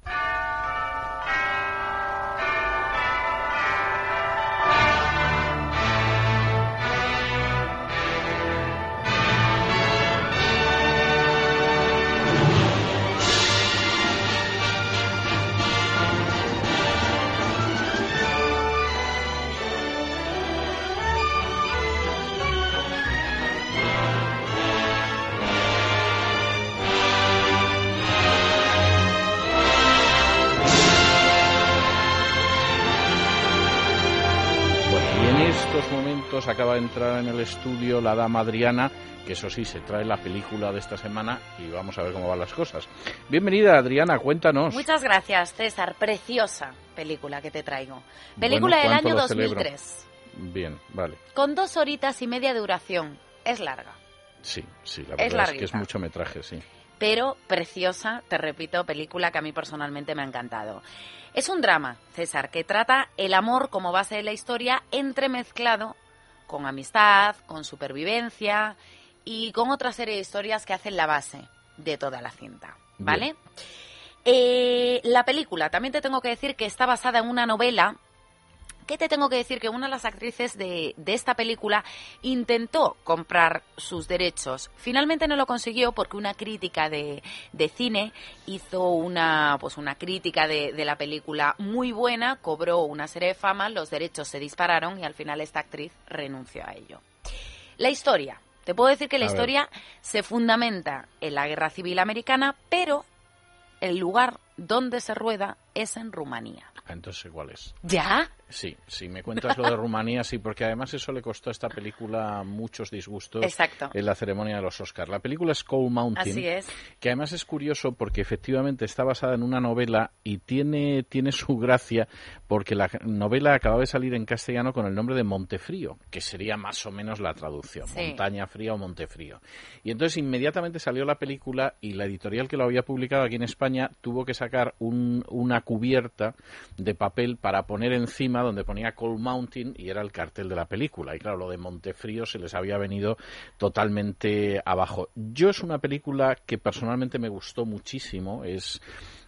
Acaba de entrar en el estudio la dama Adriana, que eso sí, se trae la película de esta semana y vamos a ver cómo van las cosas. Bienvenida Adriana, cuéntanos. Muchas gracias, César. Preciosa película que te traigo. Película Bueno, del ¿cuánto año lo celebro? 2003. Bien, vale. Con dos horitas y media de duración. Es larga, Sí, sí, la Es verdad es, que larguita. es mucho metraje, sí. pero preciosa, te repito, película que a mí personalmente me ha encantado. Es un drama, César, que trata el amor como base de la historia entremezclado con amistad, con supervivencia y con otra serie de historias que hacen la base de toda la cinta. ¿Vale? Eh, la película, también te tengo que decir que está basada en una novela. ¿Qué te tengo que decir? Que una de las actrices de, de esta película intentó comprar sus derechos. Finalmente no lo consiguió porque una crítica de, de cine hizo una, pues una crítica de, de la película muy buena, cobró una serie de fama, los derechos se dispararon y al final esta actriz renunció a ello. La historia. Te puedo decir que la A ver. historia se fundamenta en la Guerra Civil Americana, pero el lugar donde se rueda es en Rumanía. Ah, Entonces, ¿cuál es? ¿Ya? Sí, si me cuentas lo de Rumanía, sí, porque además eso le costó a esta película muchos disgustos Exacto. en la ceremonia de los Oscars. La película es Cold Mountain, Así es. que además es curioso porque efectivamente está basada en una novela y tiene, tiene su gracia porque la novela acaba de salir en castellano con el nombre de Montefrío, que sería más o menos la traducción, Sí. montaña fría o Montefrío. Y entonces inmediatamente salió la película y la editorial que lo había publicado aquí en España tuvo que sacar un- una cubierta de papel para poner encima donde ponía Cold Mountain y era el cartel de la película. Y claro, lo de Montefrío se les había venido totalmente abajo. Yo es una película que personalmente me gustó muchísimo. Es,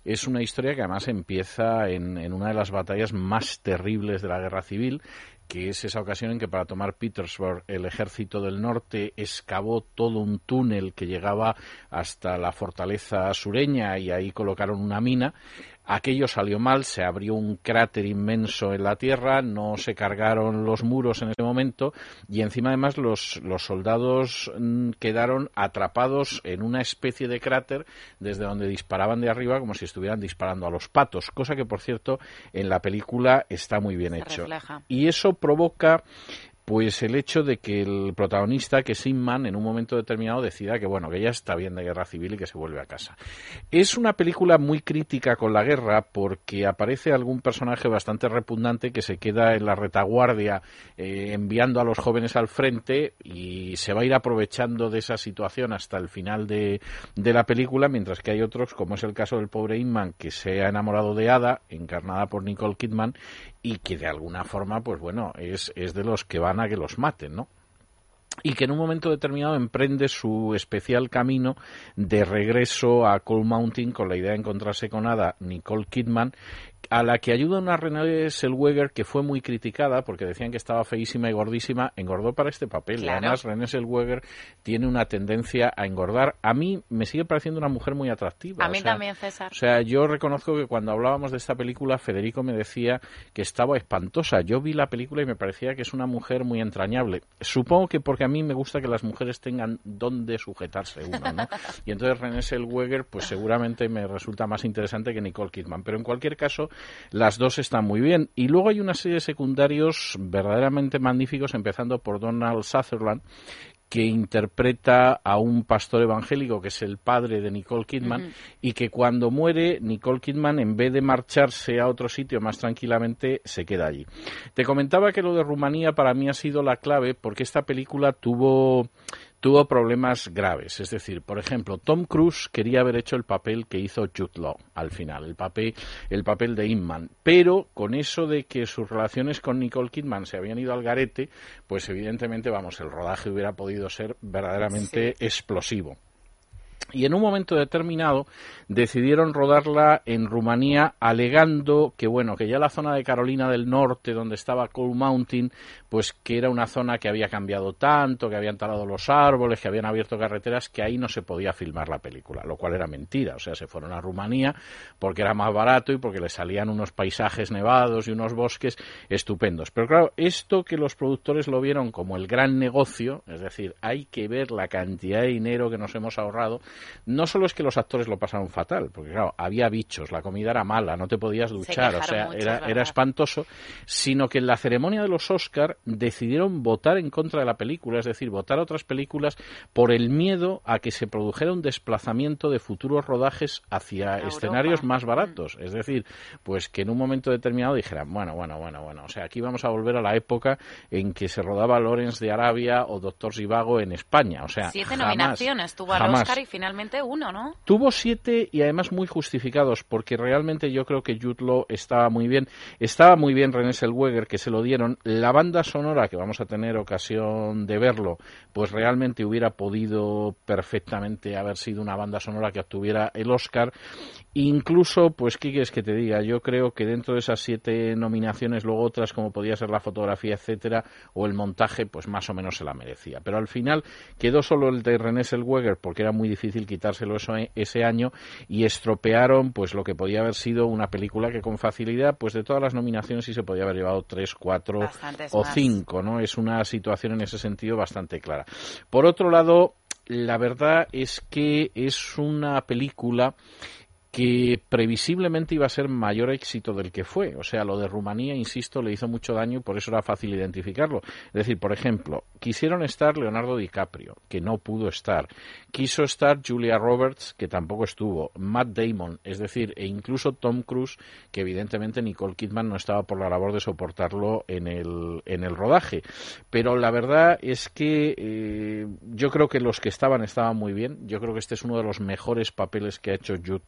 es una historia que además empieza en, en una de las batallas más terribles de la guerra civil que es esa ocasión en que para tomar Petersburg el ejército del norte excavó todo un túnel que llegaba hasta la fortaleza sureña y ahí colocaron una mina. Aquello salió mal, se abrió un cráter inmenso en la tierra, no se cargaron los muros en ese momento y encima además los, los soldados mm, quedaron atrapados en una especie de cráter desde donde disparaban de arriba como si estuvieran disparando a los patos, cosa que por cierto en la película está muy bien Se hecho. refleja. Y eso provoca pues el hecho de que el protagonista, que es Inman, en un momento determinado decida que bueno, que ya está bien de guerra civil y que se vuelve a casa. Es una película muy crítica con la guerra porque aparece algún personaje bastante repugnante que se queda en la retaguardia eh, enviando a los jóvenes al frente y se va a ir aprovechando de esa situación hasta el final de, de la película, mientras que hay otros, como es el caso del pobre Inman, que se ha enamorado de Ada, encarnada por Nicole Kidman, y que de alguna forma, pues bueno, es, es de los que van a que los maten, ¿no? y que en un momento determinado emprende su especial camino de regreso a Cold Mountain con la idea de encontrarse con Ada Nicole Kidman a la que ayuda una Renée Zellweger que fue muy criticada porque decían que estaba feísima y gordísima, engordó para este papel. Claro. Además, Renée Zellweger tiene una tendencia a engordar. A mí me sigue pareciendo una mujer muy atractiva. A mí o sea, también, César. O sea, yo reconozco que cuando hablábamos de esta película, Federico me decía que estaba espantosa. Yo vi la película y me parecía que es una mujer muy entrañable. Supongo que porque a mí me gusta que las mujeres tengan dónde sujetarse uno, ¿no? Y entonces René Zellweger, pues seguramente me resulta más interesante que Nicole Kidman. Pero en cualquier caso, las dos están muy bien. Y luego hay una serie de secundarios verdaderamente magníficos, empezando por Donald Sutherland, que interpreta a un pastor evangélico que es el padre de Nicole Kidman y que cuando muere Nicole Kidman en vez de marcharse a otro sitio más tranquilamente se queda allí. Te comentaba que lo de Rumanía para mí ha sido la clave porque esta película tuvo tuvo problemas graves. Es decir, por ejemplo, Tom Cruise quería haber hecho el papel que hizo Jude Law al final, el papel, el papel de Inman. Pero con eso de que sus relaciones con Nicole Kidman se habían ido al garete, pues evidentemente, vamos, el rodaje hubiera podido ser verdaderamente explosivo. Y en un momento determinado decidieron rodarla en Rumanía alegando que bueno, que ya la zona de Carolina del Norte donde estaba Cold Mountain, pues que era una zona que había cambiado tanto, que habían talado los árboles, que habían abierto carreteras, que ahí no se podía filmar la película, lo cual era mentira, o sea, se fueron a Rumanía porque era más barato y porque les salían unos paisajes nevados y unos bosques estupendos. Pero claro, esto que los productores lo vieron como el gran negocio, es decir, hay que ver la cantidad de dinero que nos hemos ahorrado, no solo es que los actores lo pasaron fatal, porque claro, había bichos, la comida era mala, no te podías duchar, o sea, mucho, era, era espantoso, sino que en la ceremonia de los Oscar decidieron votar en contra de la película, es decir, votar otras películas por el miedo a que se produjera un desplazamiento de futuros rodajes hacia Europa. escenarios más baratos, es decir, pues que en un momento determinado dijeran, bueno, bueno, bueno, bueno, o sea, aquí vamos a volver a la época en que se rodaba Lawrence de Arabia o Doctor Zivago en España, o sea, Siete jamás, nominaciones tuvo al. Oscar y finalmente uno, ¿no? Tuvo siete y además muy justificados, porque realmente yo creo que Jude Law estaba muy bien. Estaba muy bien René Zellweger, que se lo dieron. La banda sonora, que vamos a tener ocasión de verlo, pues realmente hubiera podido perfectamente haber sido una banda sonora que obtuviera el Oscar. Incluso, pues, ¿qué quieres que te diga? Yo creo que dentro de esas siete nominaciones, luego otras como podía ser la fotografía, etcétera, o el montaje, pues más o menos se la merecía. Pero al final quedó solo el de René Zellweger, porque era muy difícil quitárselo eso, ese año, y estropearon, pues, lo que podía haber sido una película que con facilidad, pues, de todas las nominaciones sí se podía haber llevado tres, cuatro Bastantes o más. cinco, ¿no? Es una situación en ese sentido bastante clara. Por otro lado, la verdad es que es una película que previsiblemente iba a ser mayor éxito del que fue. O sea, lo de Rumanía, insisto, le hizo mucho daño y por eso era fácil identificarlo. Es decir, por ejemplo, quisieron estar Leonardo DiCaprio, que no pudo estar. Quiso estar Julia Roberts, que tampoco estuvo. Matt Damon, es decir, e incluso Tom Cruise, que evidentemente Nicole Kidman no estaba por la labor de soportarlo en el, en el rodaje. Pero la verdad es que eh, yo creo que los que estaban estaban muy bien. Yo creo que este es uno de los mejores papeles que ha hecho Jude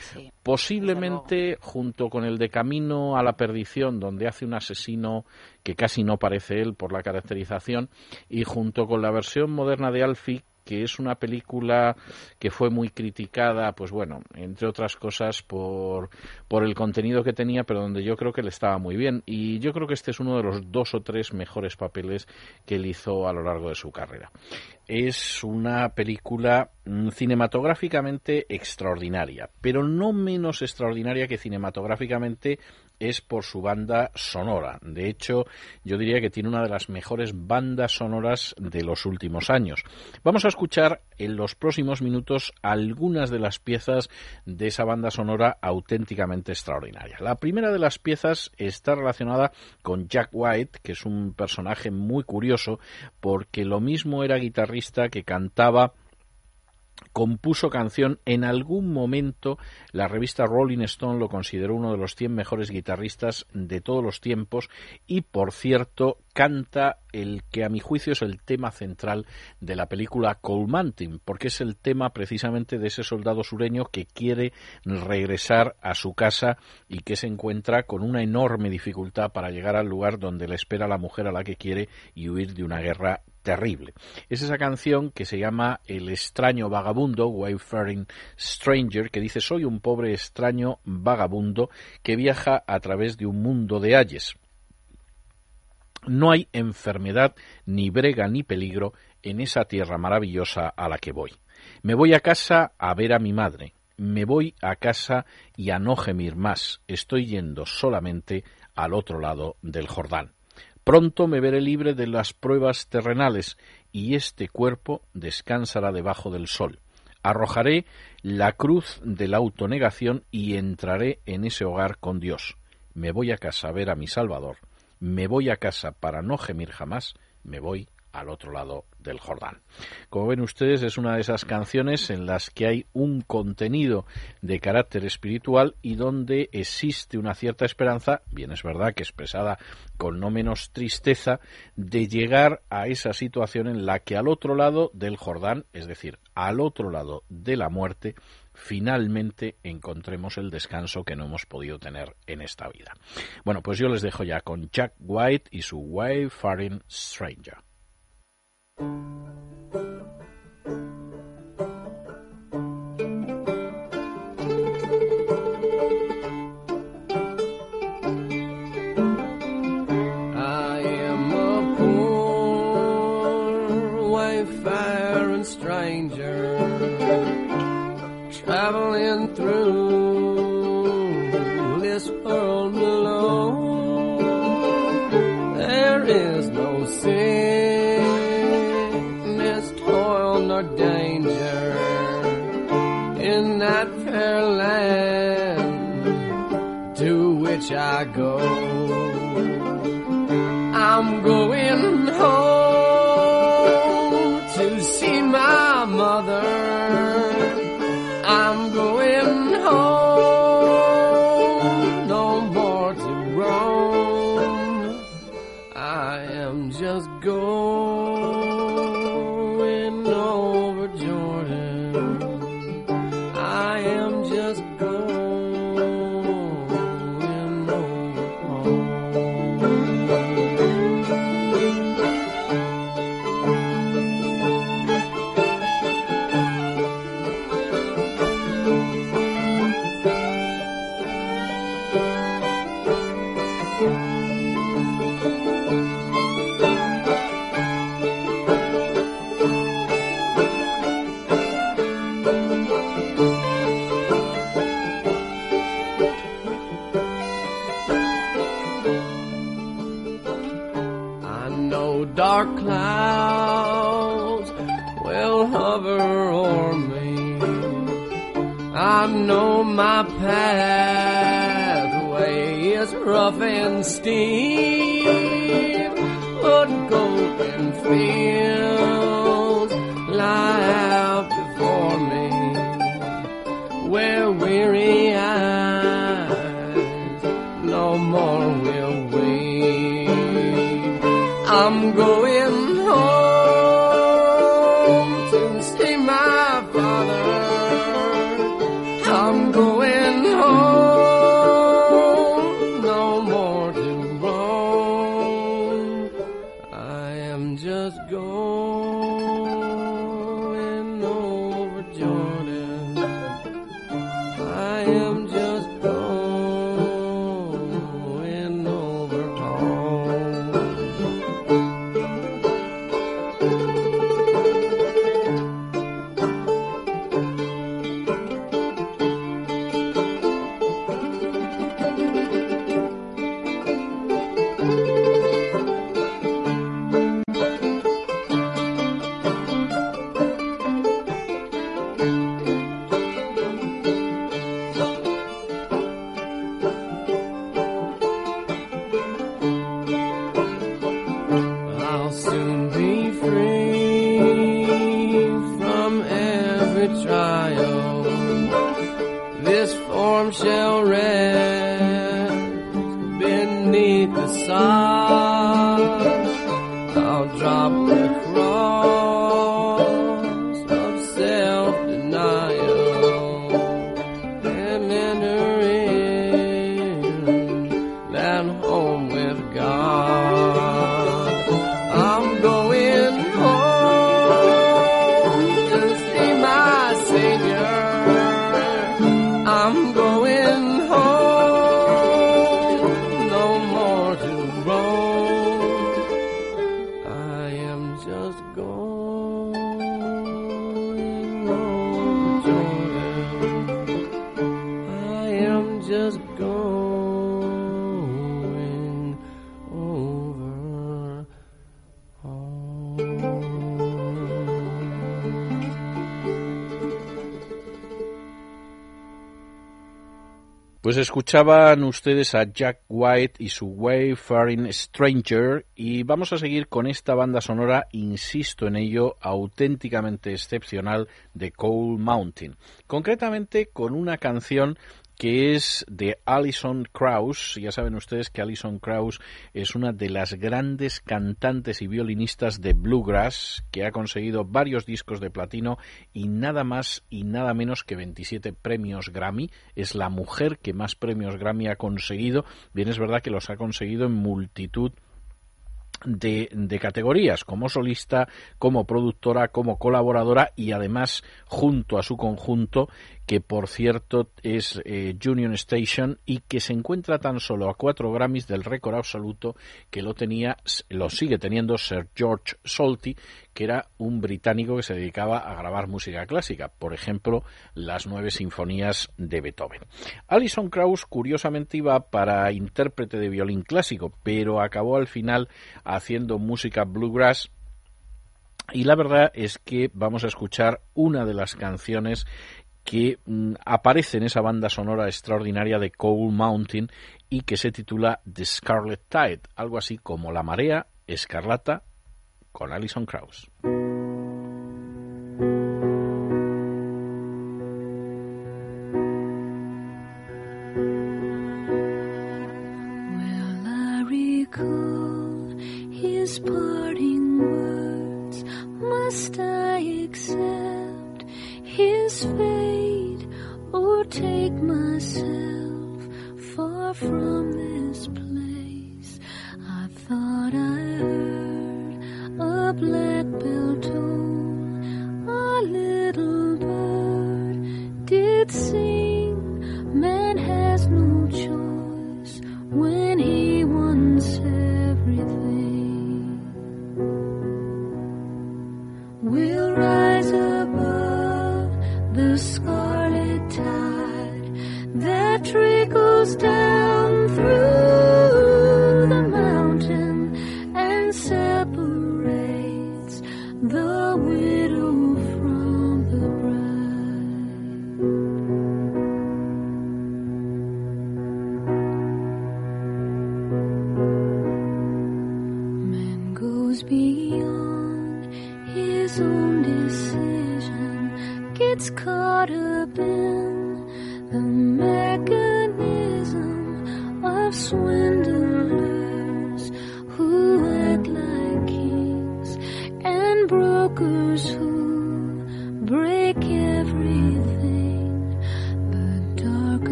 Sí. Posiblemente junto con el de Camino a la Perdición, donde hace un asesino que casi no parece él por la caracterización, y junto con la versión moderna de Alfie, que es una película que fue muy criticada, pues bueno, entre otras cosas por, por el contenido que tenía, pero donde yo creo que le estaba muy bien. Y yo creo que este es uno de los dos o tres mejores papeles que él hizo a lo largo de su carrera. Es una película mm, cinematográficamente extraordinaria, pero no menos extraordinaria que cinematográficamente es por su banda sonora. De hecho, yo diría que tiene una de las mejores bandas sonoras de los últimos años. Vamos a escuchar en los próximos minutos algunas de las piezas de esa banda sonora auténticamente extraordinaria. La primera de las piezas está relacionada con Jack White, que es un personaje muy curioso porque lo mismo era guitarrista que cantaba compuso canción. En algún momento la revista Rolling Stone lo consideró uno de los 100 mejores guitarristas de todos los tiempos y, por cierto, canta el que a mi juicio es el tema central de la película Coal Mountain, porque es el tema precisamente de ese soldado sureño que quiere regresar a su casa y que se encuentra con una enorme dificultad para llegar al lugar donde le espera la mujer a la que quiere y huir de una guerra terrible. Es esa canción que se llama El extraño vagabundo, Wayfaring Stranger, que dice soy un pobre extraño vagabundo que viaja a través de un mundo de ayes. No hay enfermedad, ni brega, ni peligro en esa tierra maravillosa a la que voy. Me voy a casa a ver a mi madre. Me voy a casa y a no gemir más. Estoy yendo solamente al otro lado del Jordán. Pronto me veré libre de las pruebas terrenales y este cuerpo descansará debajo del sol. Arrojaré la cruz de la autonegación y entraré en ese hogar con Dios. Me voy a casa a ver a mi Salvador. Me voy a casa para no gemir jamás. Me voy al otro lado del Jordán. Como ven ustedes, es una de esas canciones en las que hay un contenido de carácter espiritual y donde existe una cierta esperanza, bien es verdad que expresada con no menos tristeza, de llegar a esa situación en la que al otro lado del Jordán, es decir, al otro lado de la muerte, finalmente encontremos el descanso que no hemos podido tener en esta vida. Bueno, pues yo les dejo ya con Jack White y su Wayfaring Stranger. There is no sickness, I go. I'm going home to see my mother. And but golden fields lie out before me, where weary escuchaban ustedes a Jack White y su Wayfaring Stranger y vamos a seguir con esta banda sonora, insisto en ello, auténticamente excepcional de Coal Mountain. Concretamente con una canción que es de Alison Krauss. Ya saben ustedes que Alison Krauss es una de las grandes cantantes y violinistas de bluegrass que ha conseguido varios discos de platino y nada más y nada menos que 27 premios Grammy. Es la mujer que más premios Grammy ha conseguido. Bien, es verdad que los ha conseguido en multitud de, de, categorías, como solista, como productora, como colaboradora y además junto a su conjunto, que por cierto es eh, Union Station y que se encuentra tan solo a cuatro Grammys del récord absoluto que lo tenía, lo sigue teniendo Sir George Solti, que era un británico que se dedicaba a grabar música clásica, por ejemplo, las nueve sinfonías de Beethoven. Alison Krauss, curiosamente, iba para intérprete de violín clásico, pero acabó al final haciendo música bluegrass y la verdad es que vamos a escuchar una de las canciones que mm, aparece en esa banda sonora extraordinaria de Coal Mountain y que se titula The Scarlet Tide, algo así como La Marea Escarlata con Alison Krauss.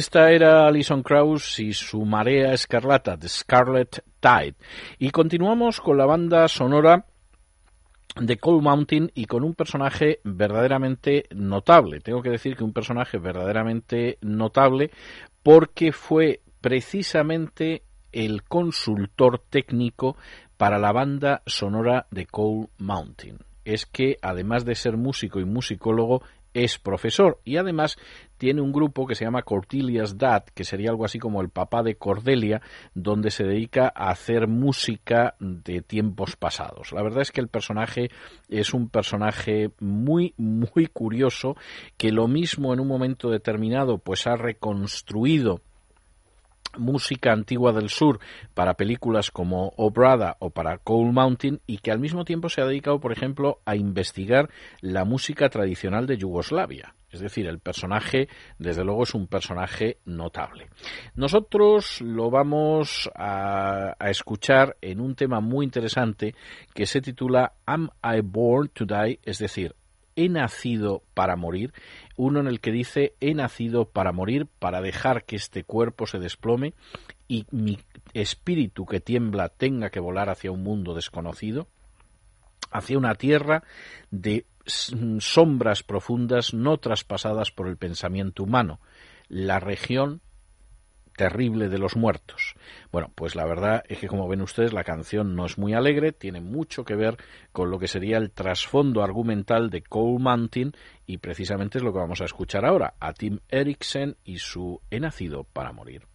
Esta era Alison Krauss y su marea escarlata, The Scarlet Tide. Y continuamos con la banda sonora de Cold Mountain y con un personaje verdaderamente notable. Tengo que decir que un personaje verdaderamente notable porque fue precisamente el consultor técnico para la banda sonora de Cold Mountain. Es que además de ser músico y musicólogo, es profesor y además tiene un grupo que se llama Cordelia's Dad, que sería algo así como el papá de Cordelia, donde se dedica a hacer música de tiempos pasados. La verdad es que el personaje es un personaje muy, muy curioso, que lo mismo en un momento determinado pues ha reconstruido música antigua del sur para películas como Obrada o para Coal Mountain y que al mismo tiempo se ha dedicado, por ejemplo, a investigar la música tradicional de Yugoslavia. Es decir, el personaje, desde luego, es un personaje notable. Nosotros lo vamos a, a escuchar en un tema muy interesante que se titula Am I Born to Die? Es decir, he nacido para morir, uno en el que dice he nacido para morir, para dejar que este cuerpo se desplome y mi espíritu que tiembla tenga que volar hacia un mundo desconocido, hacia una tierra de sombras profundas no traspasadas por el pensamiento humano, la región terrible de los muertos. Bueno, pues la verdad es que como ven ustedes la canción no es muy alegre, tiene mucho que ver con lo que sería el trasfondo argumental de Coal Mountain y precisamente es lo que vamos a escuchar ahora, a Tim Eriksen y su He nacido para morir.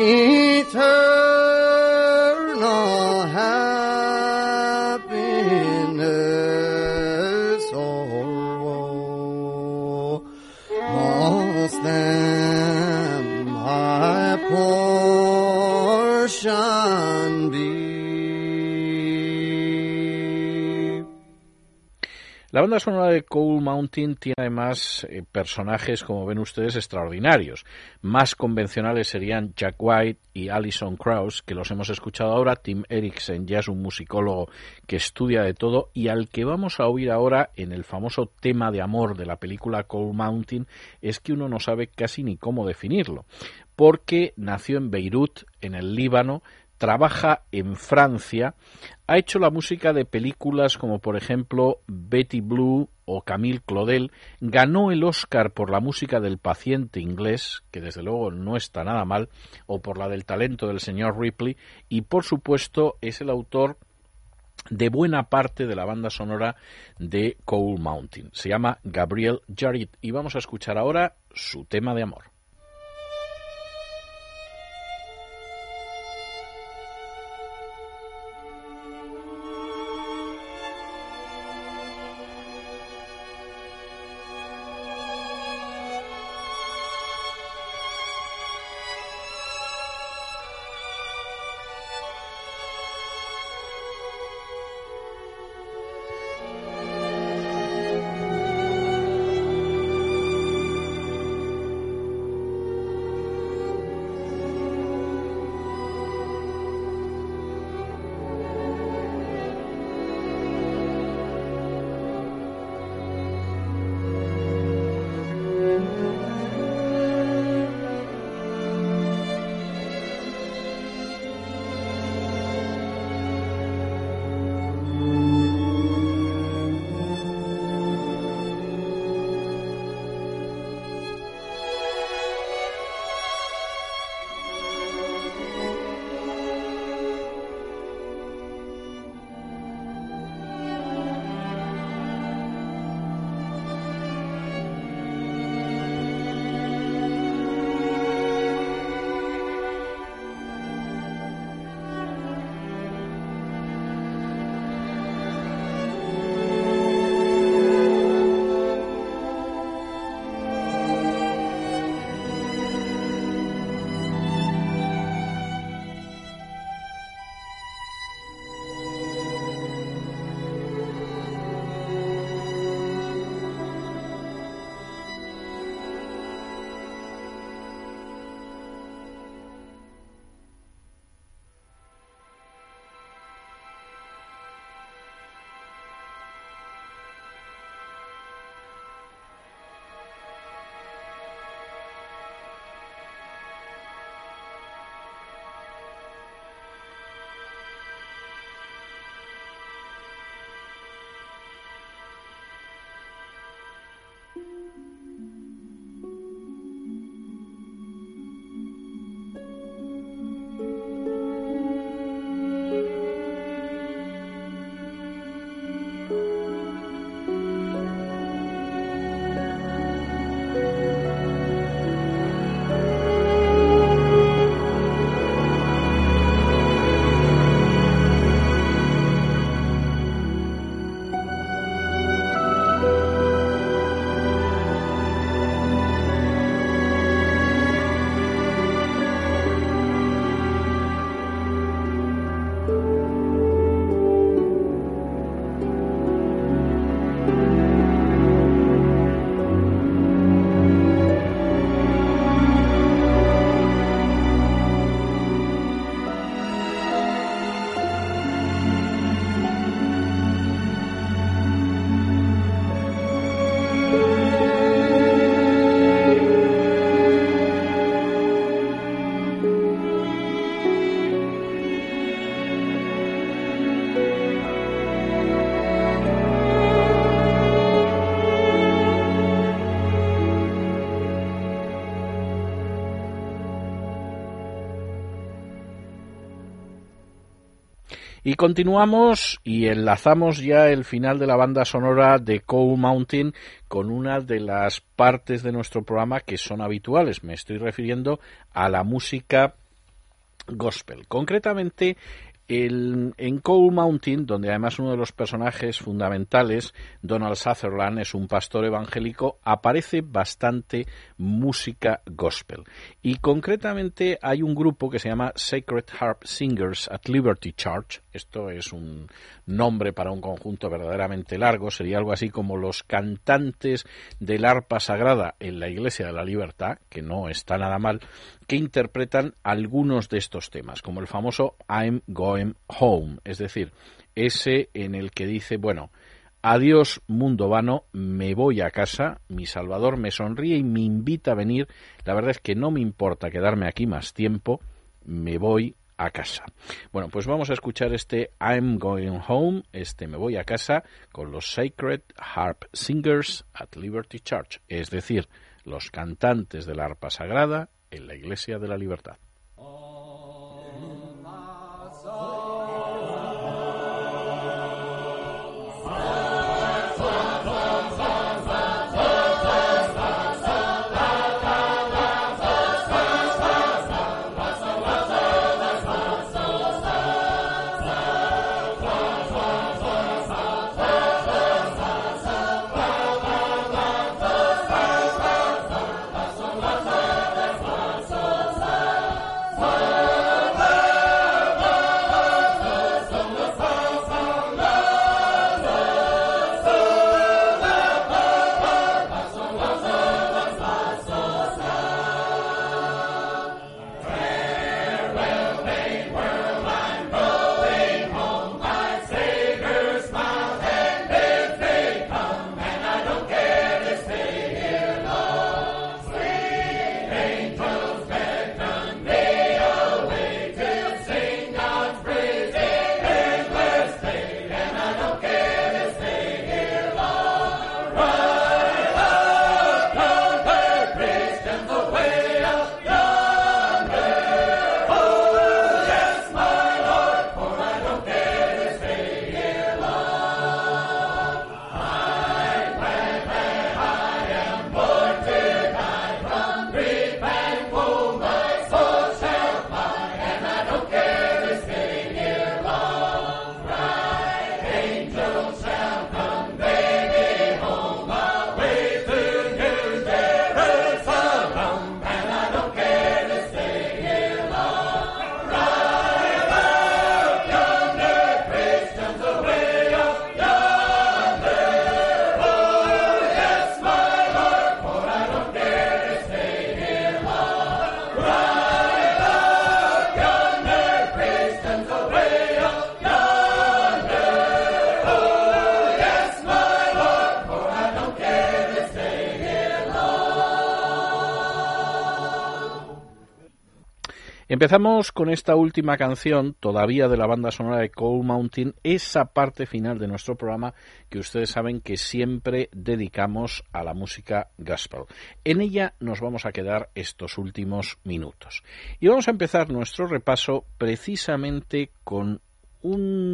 Mm-hmm. La banda sonora de Coal Mountain tiene además eh, personajes, como ven ustedes, extraordinarios. Más convencionales serían Jack White y Alison Krauss, que los hemos escuchado ahora. Tim Eriksen ya es un musicólogo que estudia de todo y al que vamos a oír ahora en el famoso tema de amor de la película Coal Mountain es que uno no sabe casi ni cómo definirlo, porque nació en Beirut, en el Líbano, trabaja en Francia, ha hecho la música de películas como por ejemplo Betty Blue o Camille Claudel, ganó el Oscar por la música del paciente inglés, que desde luego no está nada mal, o por la del talento del señor Ripley, y por supuesto es el autor de buena parte de la banda sonora de Coal Mountain. Se llama Gabriel Jarrett y vamos a escuchar ahora su tema de amor. Y continuamos y enlazamos ya el final de la banda sonora de Coal Mountain con una de las partes de nuestro programa que son habituales. Me estoy refiriendo a la música gospel. Concretamente, en Coal Mountain, donde además uno de los personajes fundamentales, Donald Sutherland, es un pastor evangélico, aparece bastante música gospel. Y concretamente hay un grupo que se llama Sacred Harp Singers at Liberty Church. Esto es un nombre para un conjunto verdaderamente largo. Sería algo así como los cantantes del arpa sagrada en la Iglesia de la Libertad, que no está nada mal, que interpretan algunos de estos temas, como el famoso I'm Going Home, es decir, ese en el que dice, bueno, adiós mundo vano, me voy a casa, mi Salvador me sonríe y me invita a venir, la verdad es que no me importa quedarme aquí más tiempo, me voy a casa. Bueno, pues vamos a escuchar este I'm Going Home, este me voy a casa, con los Sacred Harp Singers at Liberty Church, es decir, los cantantes de la arpa sagrada en la Iglesia de la Libertad. Oh, Empezamos con esta última canción, todavía de la banda sonora de Cold Mountain, esa parte final de nuestro programa que ustedes saben que siempre dedicamos a la música gospel. En ella nos vamos a quedar estos últimos minutos. Y vamos a empezar nuestro repaso precisamente con un,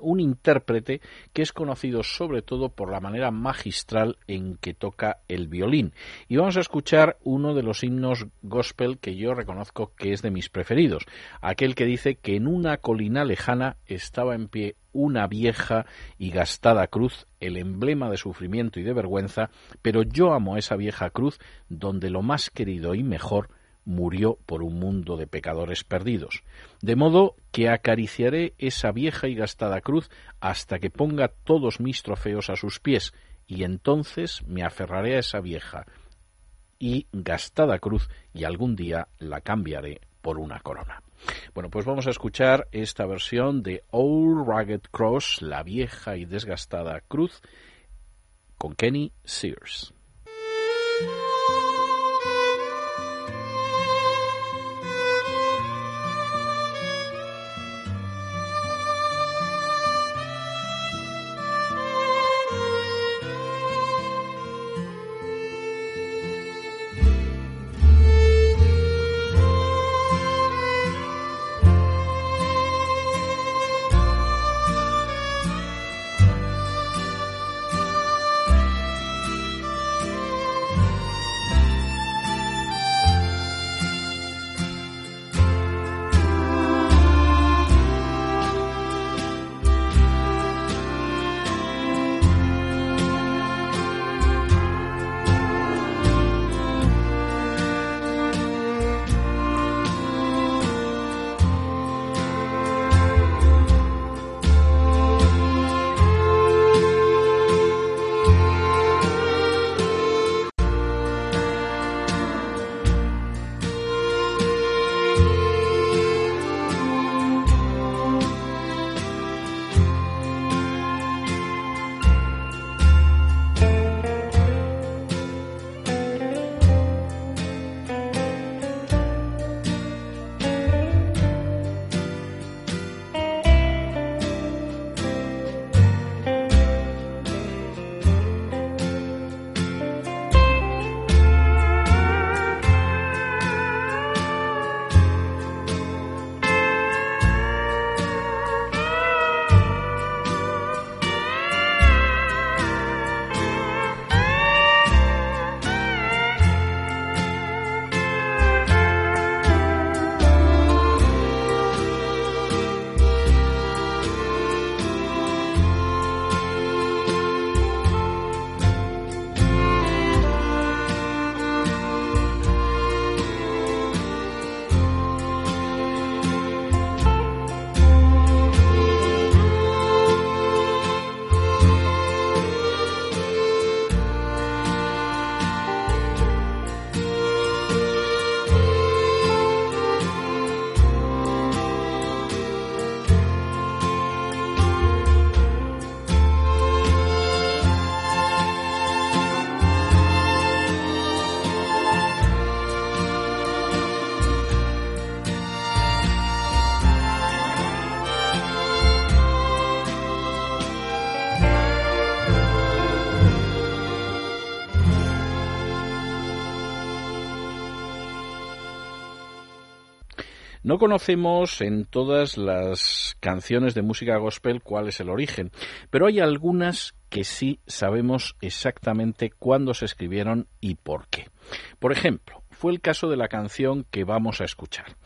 un, intérprete que es conocido sobre todo por la manera magistral en que toca el violín. Y vamos a escuchar uno de los himnos gospel que yo reconozco que es de mis preferidos, aquel que dice que en una colina lejana estaba en pie una vieja y gastada cruz, el emblema de sufrimiento y de vergüenza, pero yo amo esa vieja cruz donde lo más querido y mejor murió por un mundo de pecadores perdidos. De modo que acariciaré esa vieja y gastada cruz hasta que ponga todos mis trofeos a sus pies, y entonces me aferraré a esa vieja y gastada cruz y algún día la cambiaré por una corona. Bueno, pues vamos a escuchar esta versión de Old Ragged Cross, la vieja y desgastada cruz, con Kenny Sears. Conocemos en todas las canciones de música gospel cuál es el origen, pero hay algunas que sí sabemos exactamente cuándo se escribieron y por qué. Por ejemplo, fue el caso de la canción que vamos a escuchar.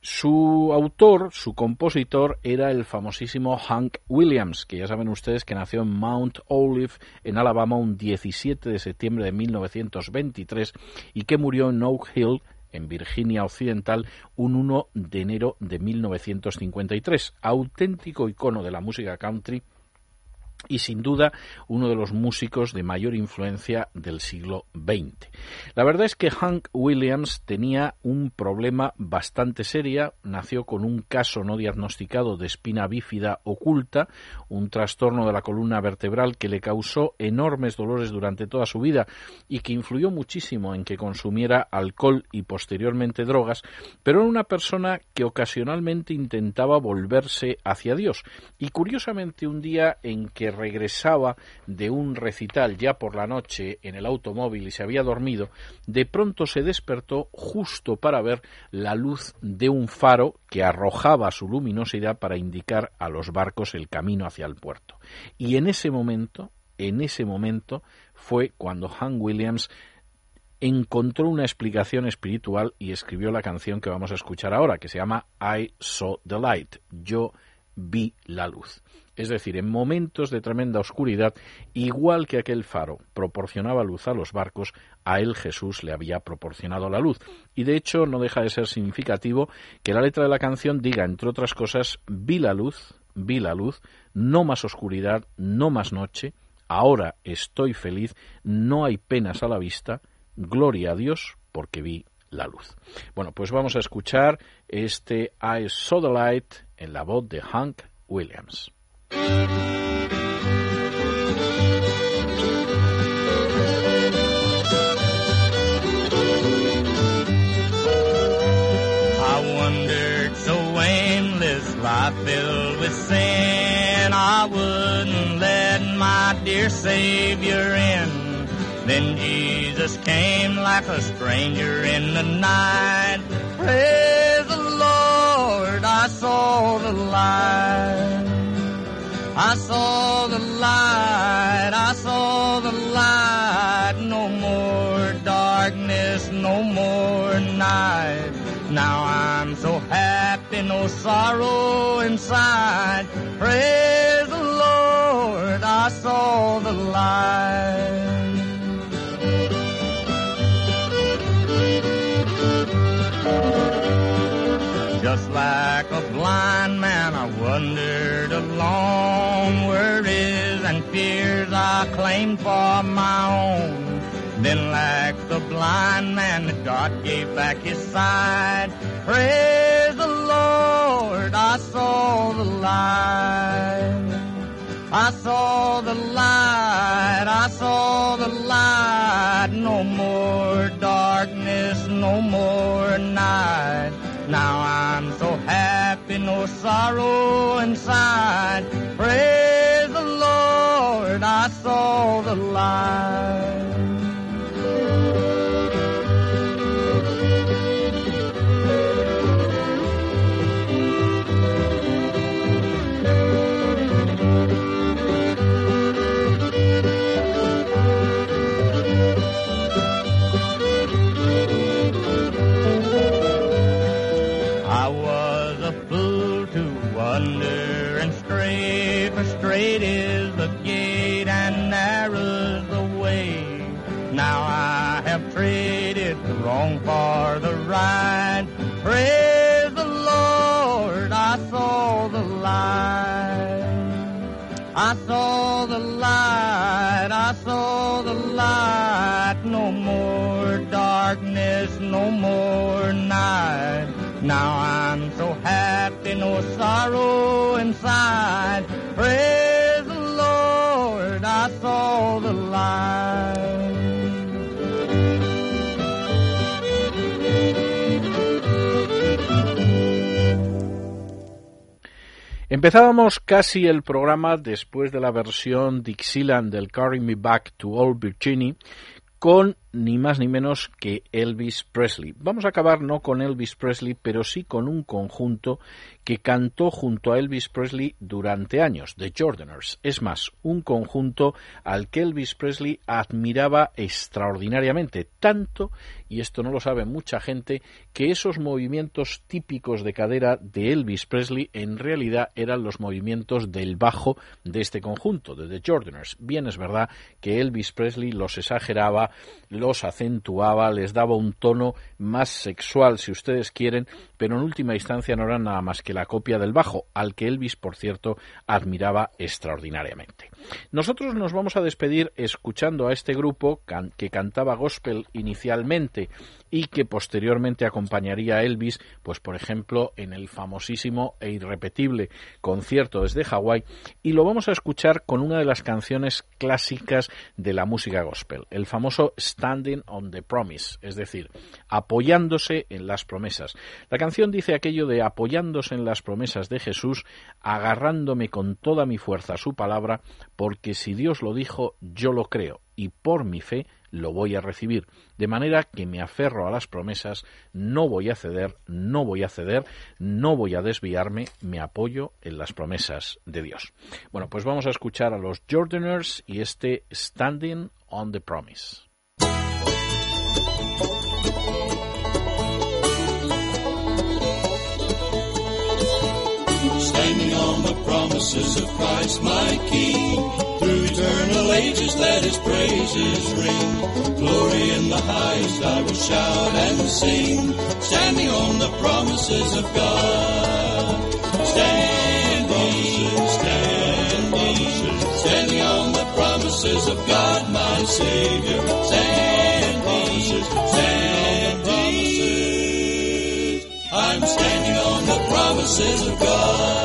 Su autor, su compositor, era el famosísimo Hank Williams, que ya saben ustedes que nació en Mount Olive, en Alabama, un 17 de septiembre de 1923 y que murió en Oak Hill, en Virginia Occidental un 1 de enero de 1953. Auténtico icono de la música country y sin duda uno de los músicos de mayor influencia del siglo XX. La verdad es que Hank Williams tenía un problema bastante serio, nació con un caso no diagnosticado de espina bífida oculta, un trastorno de la columna vertebral que le causó enormes dolores durante toda su vida y que influyó muchísimo en que consumiera alcohol y posteriormente drogas, pero era una persona que ocasionalmente intentaba volverse hacia Dios y curiosamente un día en que regresaba de un recital ya por la noche en el automóvil y se había dormido, de pronto se despertó justo para ver la luz de un faro que arrojaba su luminosidad para indicar a los barcos el camino hacia el puerto. Y en ese momento, en ese momento fue cuando Hank Williams encontró una explicación espiritual y escribió la canción que vamos a escuchar ahora, que se llama I Saw the Light. Yo vi la luz. Es decir, en momentos de tremenda oscuridad, igual que aquel faro proporcionaba luz a los barcos, a él Jesús le había proporcionado la luz. Y de hecho no deja de ser significativo que la letra de la canción diga, entre otras cosas, vi la luz, vi la luz, no más oscuridad, no más noche, ahora estoy feliz, no hay penas a la vista, gloria a Dios porque vi la luz. Bueno, pues vamos a escuchar este I Saw the Light en la voz de Hank Williams. I wondered so aimless, life filled with sin. I wouldn't let my dear Savior in. Then Jesus came like a stranger in the night. I saw the light. I saw the light, I saw the light. No more darkness, no more night. Now I'm so happy, no sorrow inside. Praise the Lord, I saw the light. Like a blind man, I wandered along worries and fears I claimed for my own. Then like the blind man, that God gave back his sight. Praise the Lord, I saw the light. I saw the light, I saw the light. No more darkness, no more night. Now I'm so happy, no sorrow inside. Praise the Lord, I saw the light. Stray, is the gate and narrow's the way. Now I have traded the wrong for the right. Praise the Lord, I saw the light. I saw the light, I saw the light. No more darkness, no more night. Now I'm so happy, no sorrow inside. Praise Empezábamos casi el programa después de la versión Dixieland del Carry Me Back to Old Virginia con ni más ni menos que Elvis Presley. Vamos a acabar no con Elvis Presley, pero sí con un conjunto que cantó junto a Elvis Presley durante años, The Jordaners. Es más, un conjunto al que Elvis Presley admiraba extraordinariamente, tanto, y esto no lo sabe mucha gente, que esos movimientos típicos de cadera de Elvis Presley en realidad eran los movimientos del bajo de este conjunto, de The Jordaners. Bien es verdad que Elvis Presley los exageraba, los acentuaba, les daba un tono más sexual, si ustedes quieren, pero en última instancia no era nada más que la copia del bajo, al que Elvis, por cierto, admiraba extraordinariamente. Nosotros nos vamos a despedir escuchando a este grupo que cantaba gospel inicialmente y que posteriormente acompañaría a Elvis, pues por ejemplo, en el famosísimo e irrepetible concierto desde Hawái, y lo vamos a escuchar con una de las canciones clásicas de la música gospel, el famoso Standing on the Promise, es decir, apoyándose en las promesas. La canción dice aquello de apoyándose en las promesas de Jesús, agarrándome con toda mi fuerza a su palabra, porque si Dios lo dijo, yo lo creo, y por mi fe lo voy a recibir. De manera que me aferro a las promesas, no voy a ceder, no voy a ceder, no voy a desviarme, me apoyo en las promesas de Dios. Bueno, pues vamos a escuchar a los Jordaners y este Standing on the Promise. Promises of Christ my King. Through eternal ages let his praises ring. Glory in the highest I will shout and sing. Standing on the promises of God. Standing, standing, standing on the promises of God my Savior. Standing, standing. I'm standing on the promises of God.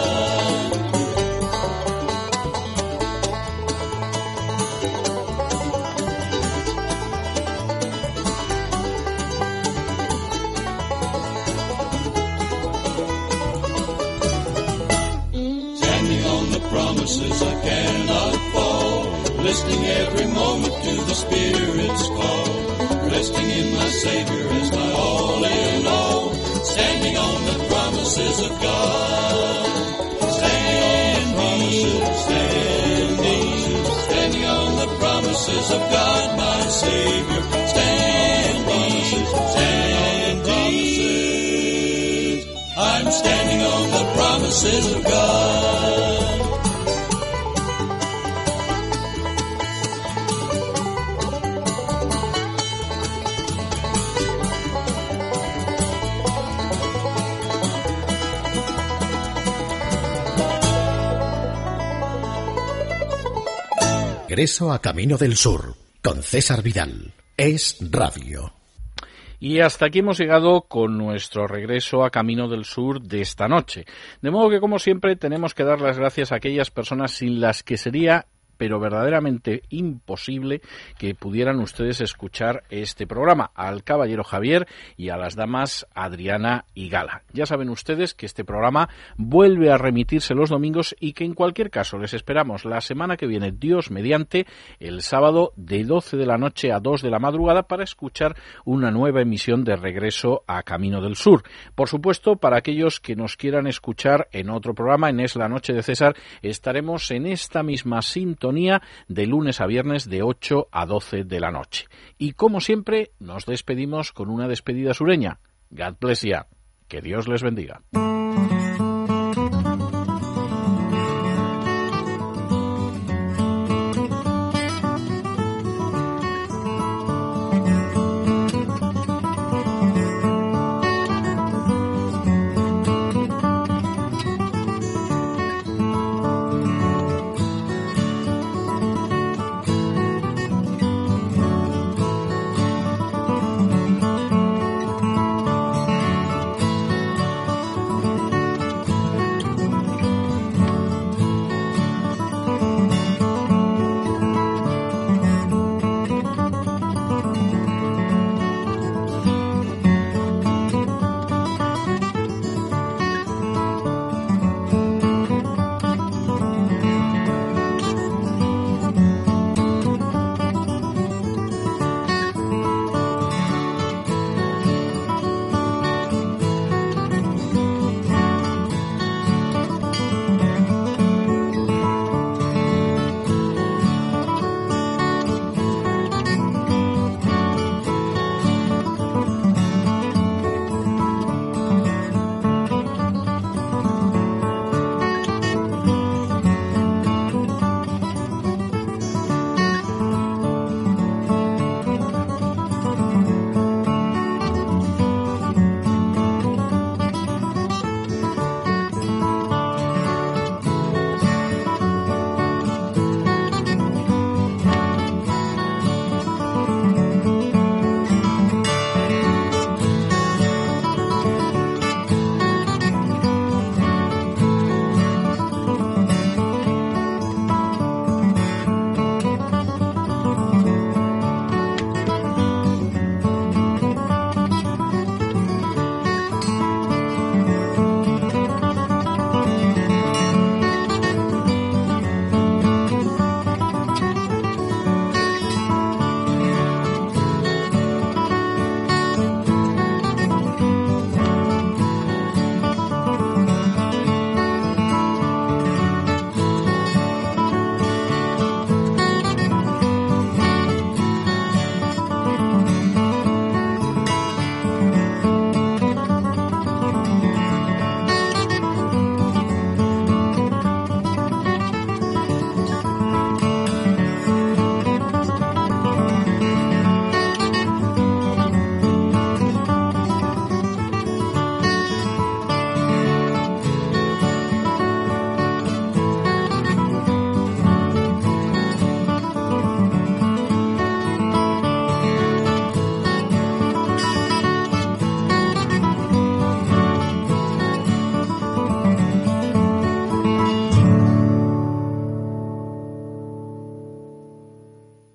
Listening every moment to the Spirit's call. Resting in my Savior as my all in all. Standing on the promises of God. Standing, standing, standing on the promises of God, my Savior. Standing, standing. I'm standing on the promises of God. Regreso a Camino del Sur con César Vidal. Es Radio. Y hasta aquí hemos llegado con nuestro regreso a Camino del Sur de esta noche. De modo que, como siempre, tenemos que dar las gracias a aquellas personas sin las que sería pero verdaderamente imposible que pudieran ustedes escuchar este programa, al caballero Javier y a las damas Adriana y Gala. Ya saben ustedes que este programa vuelve a remitirse los domingos y que en cualquier caso les esperamos la semana que viene, Dios mediante, el sábado de 12 de la noche a 2 de la madrugada para escuchar una nueva emisión de regreso a Camino del Sur. Por supuesto, para aquellos que nos quieran escuchar en otro programa, en Es la Noche de César, estaremos en esta misma sintonía de lunes a viernes de 8 a 12 de la noche. Y como siempre, nos despedimos con una despedida sureña. God bless ya. Que Dios les bendiga.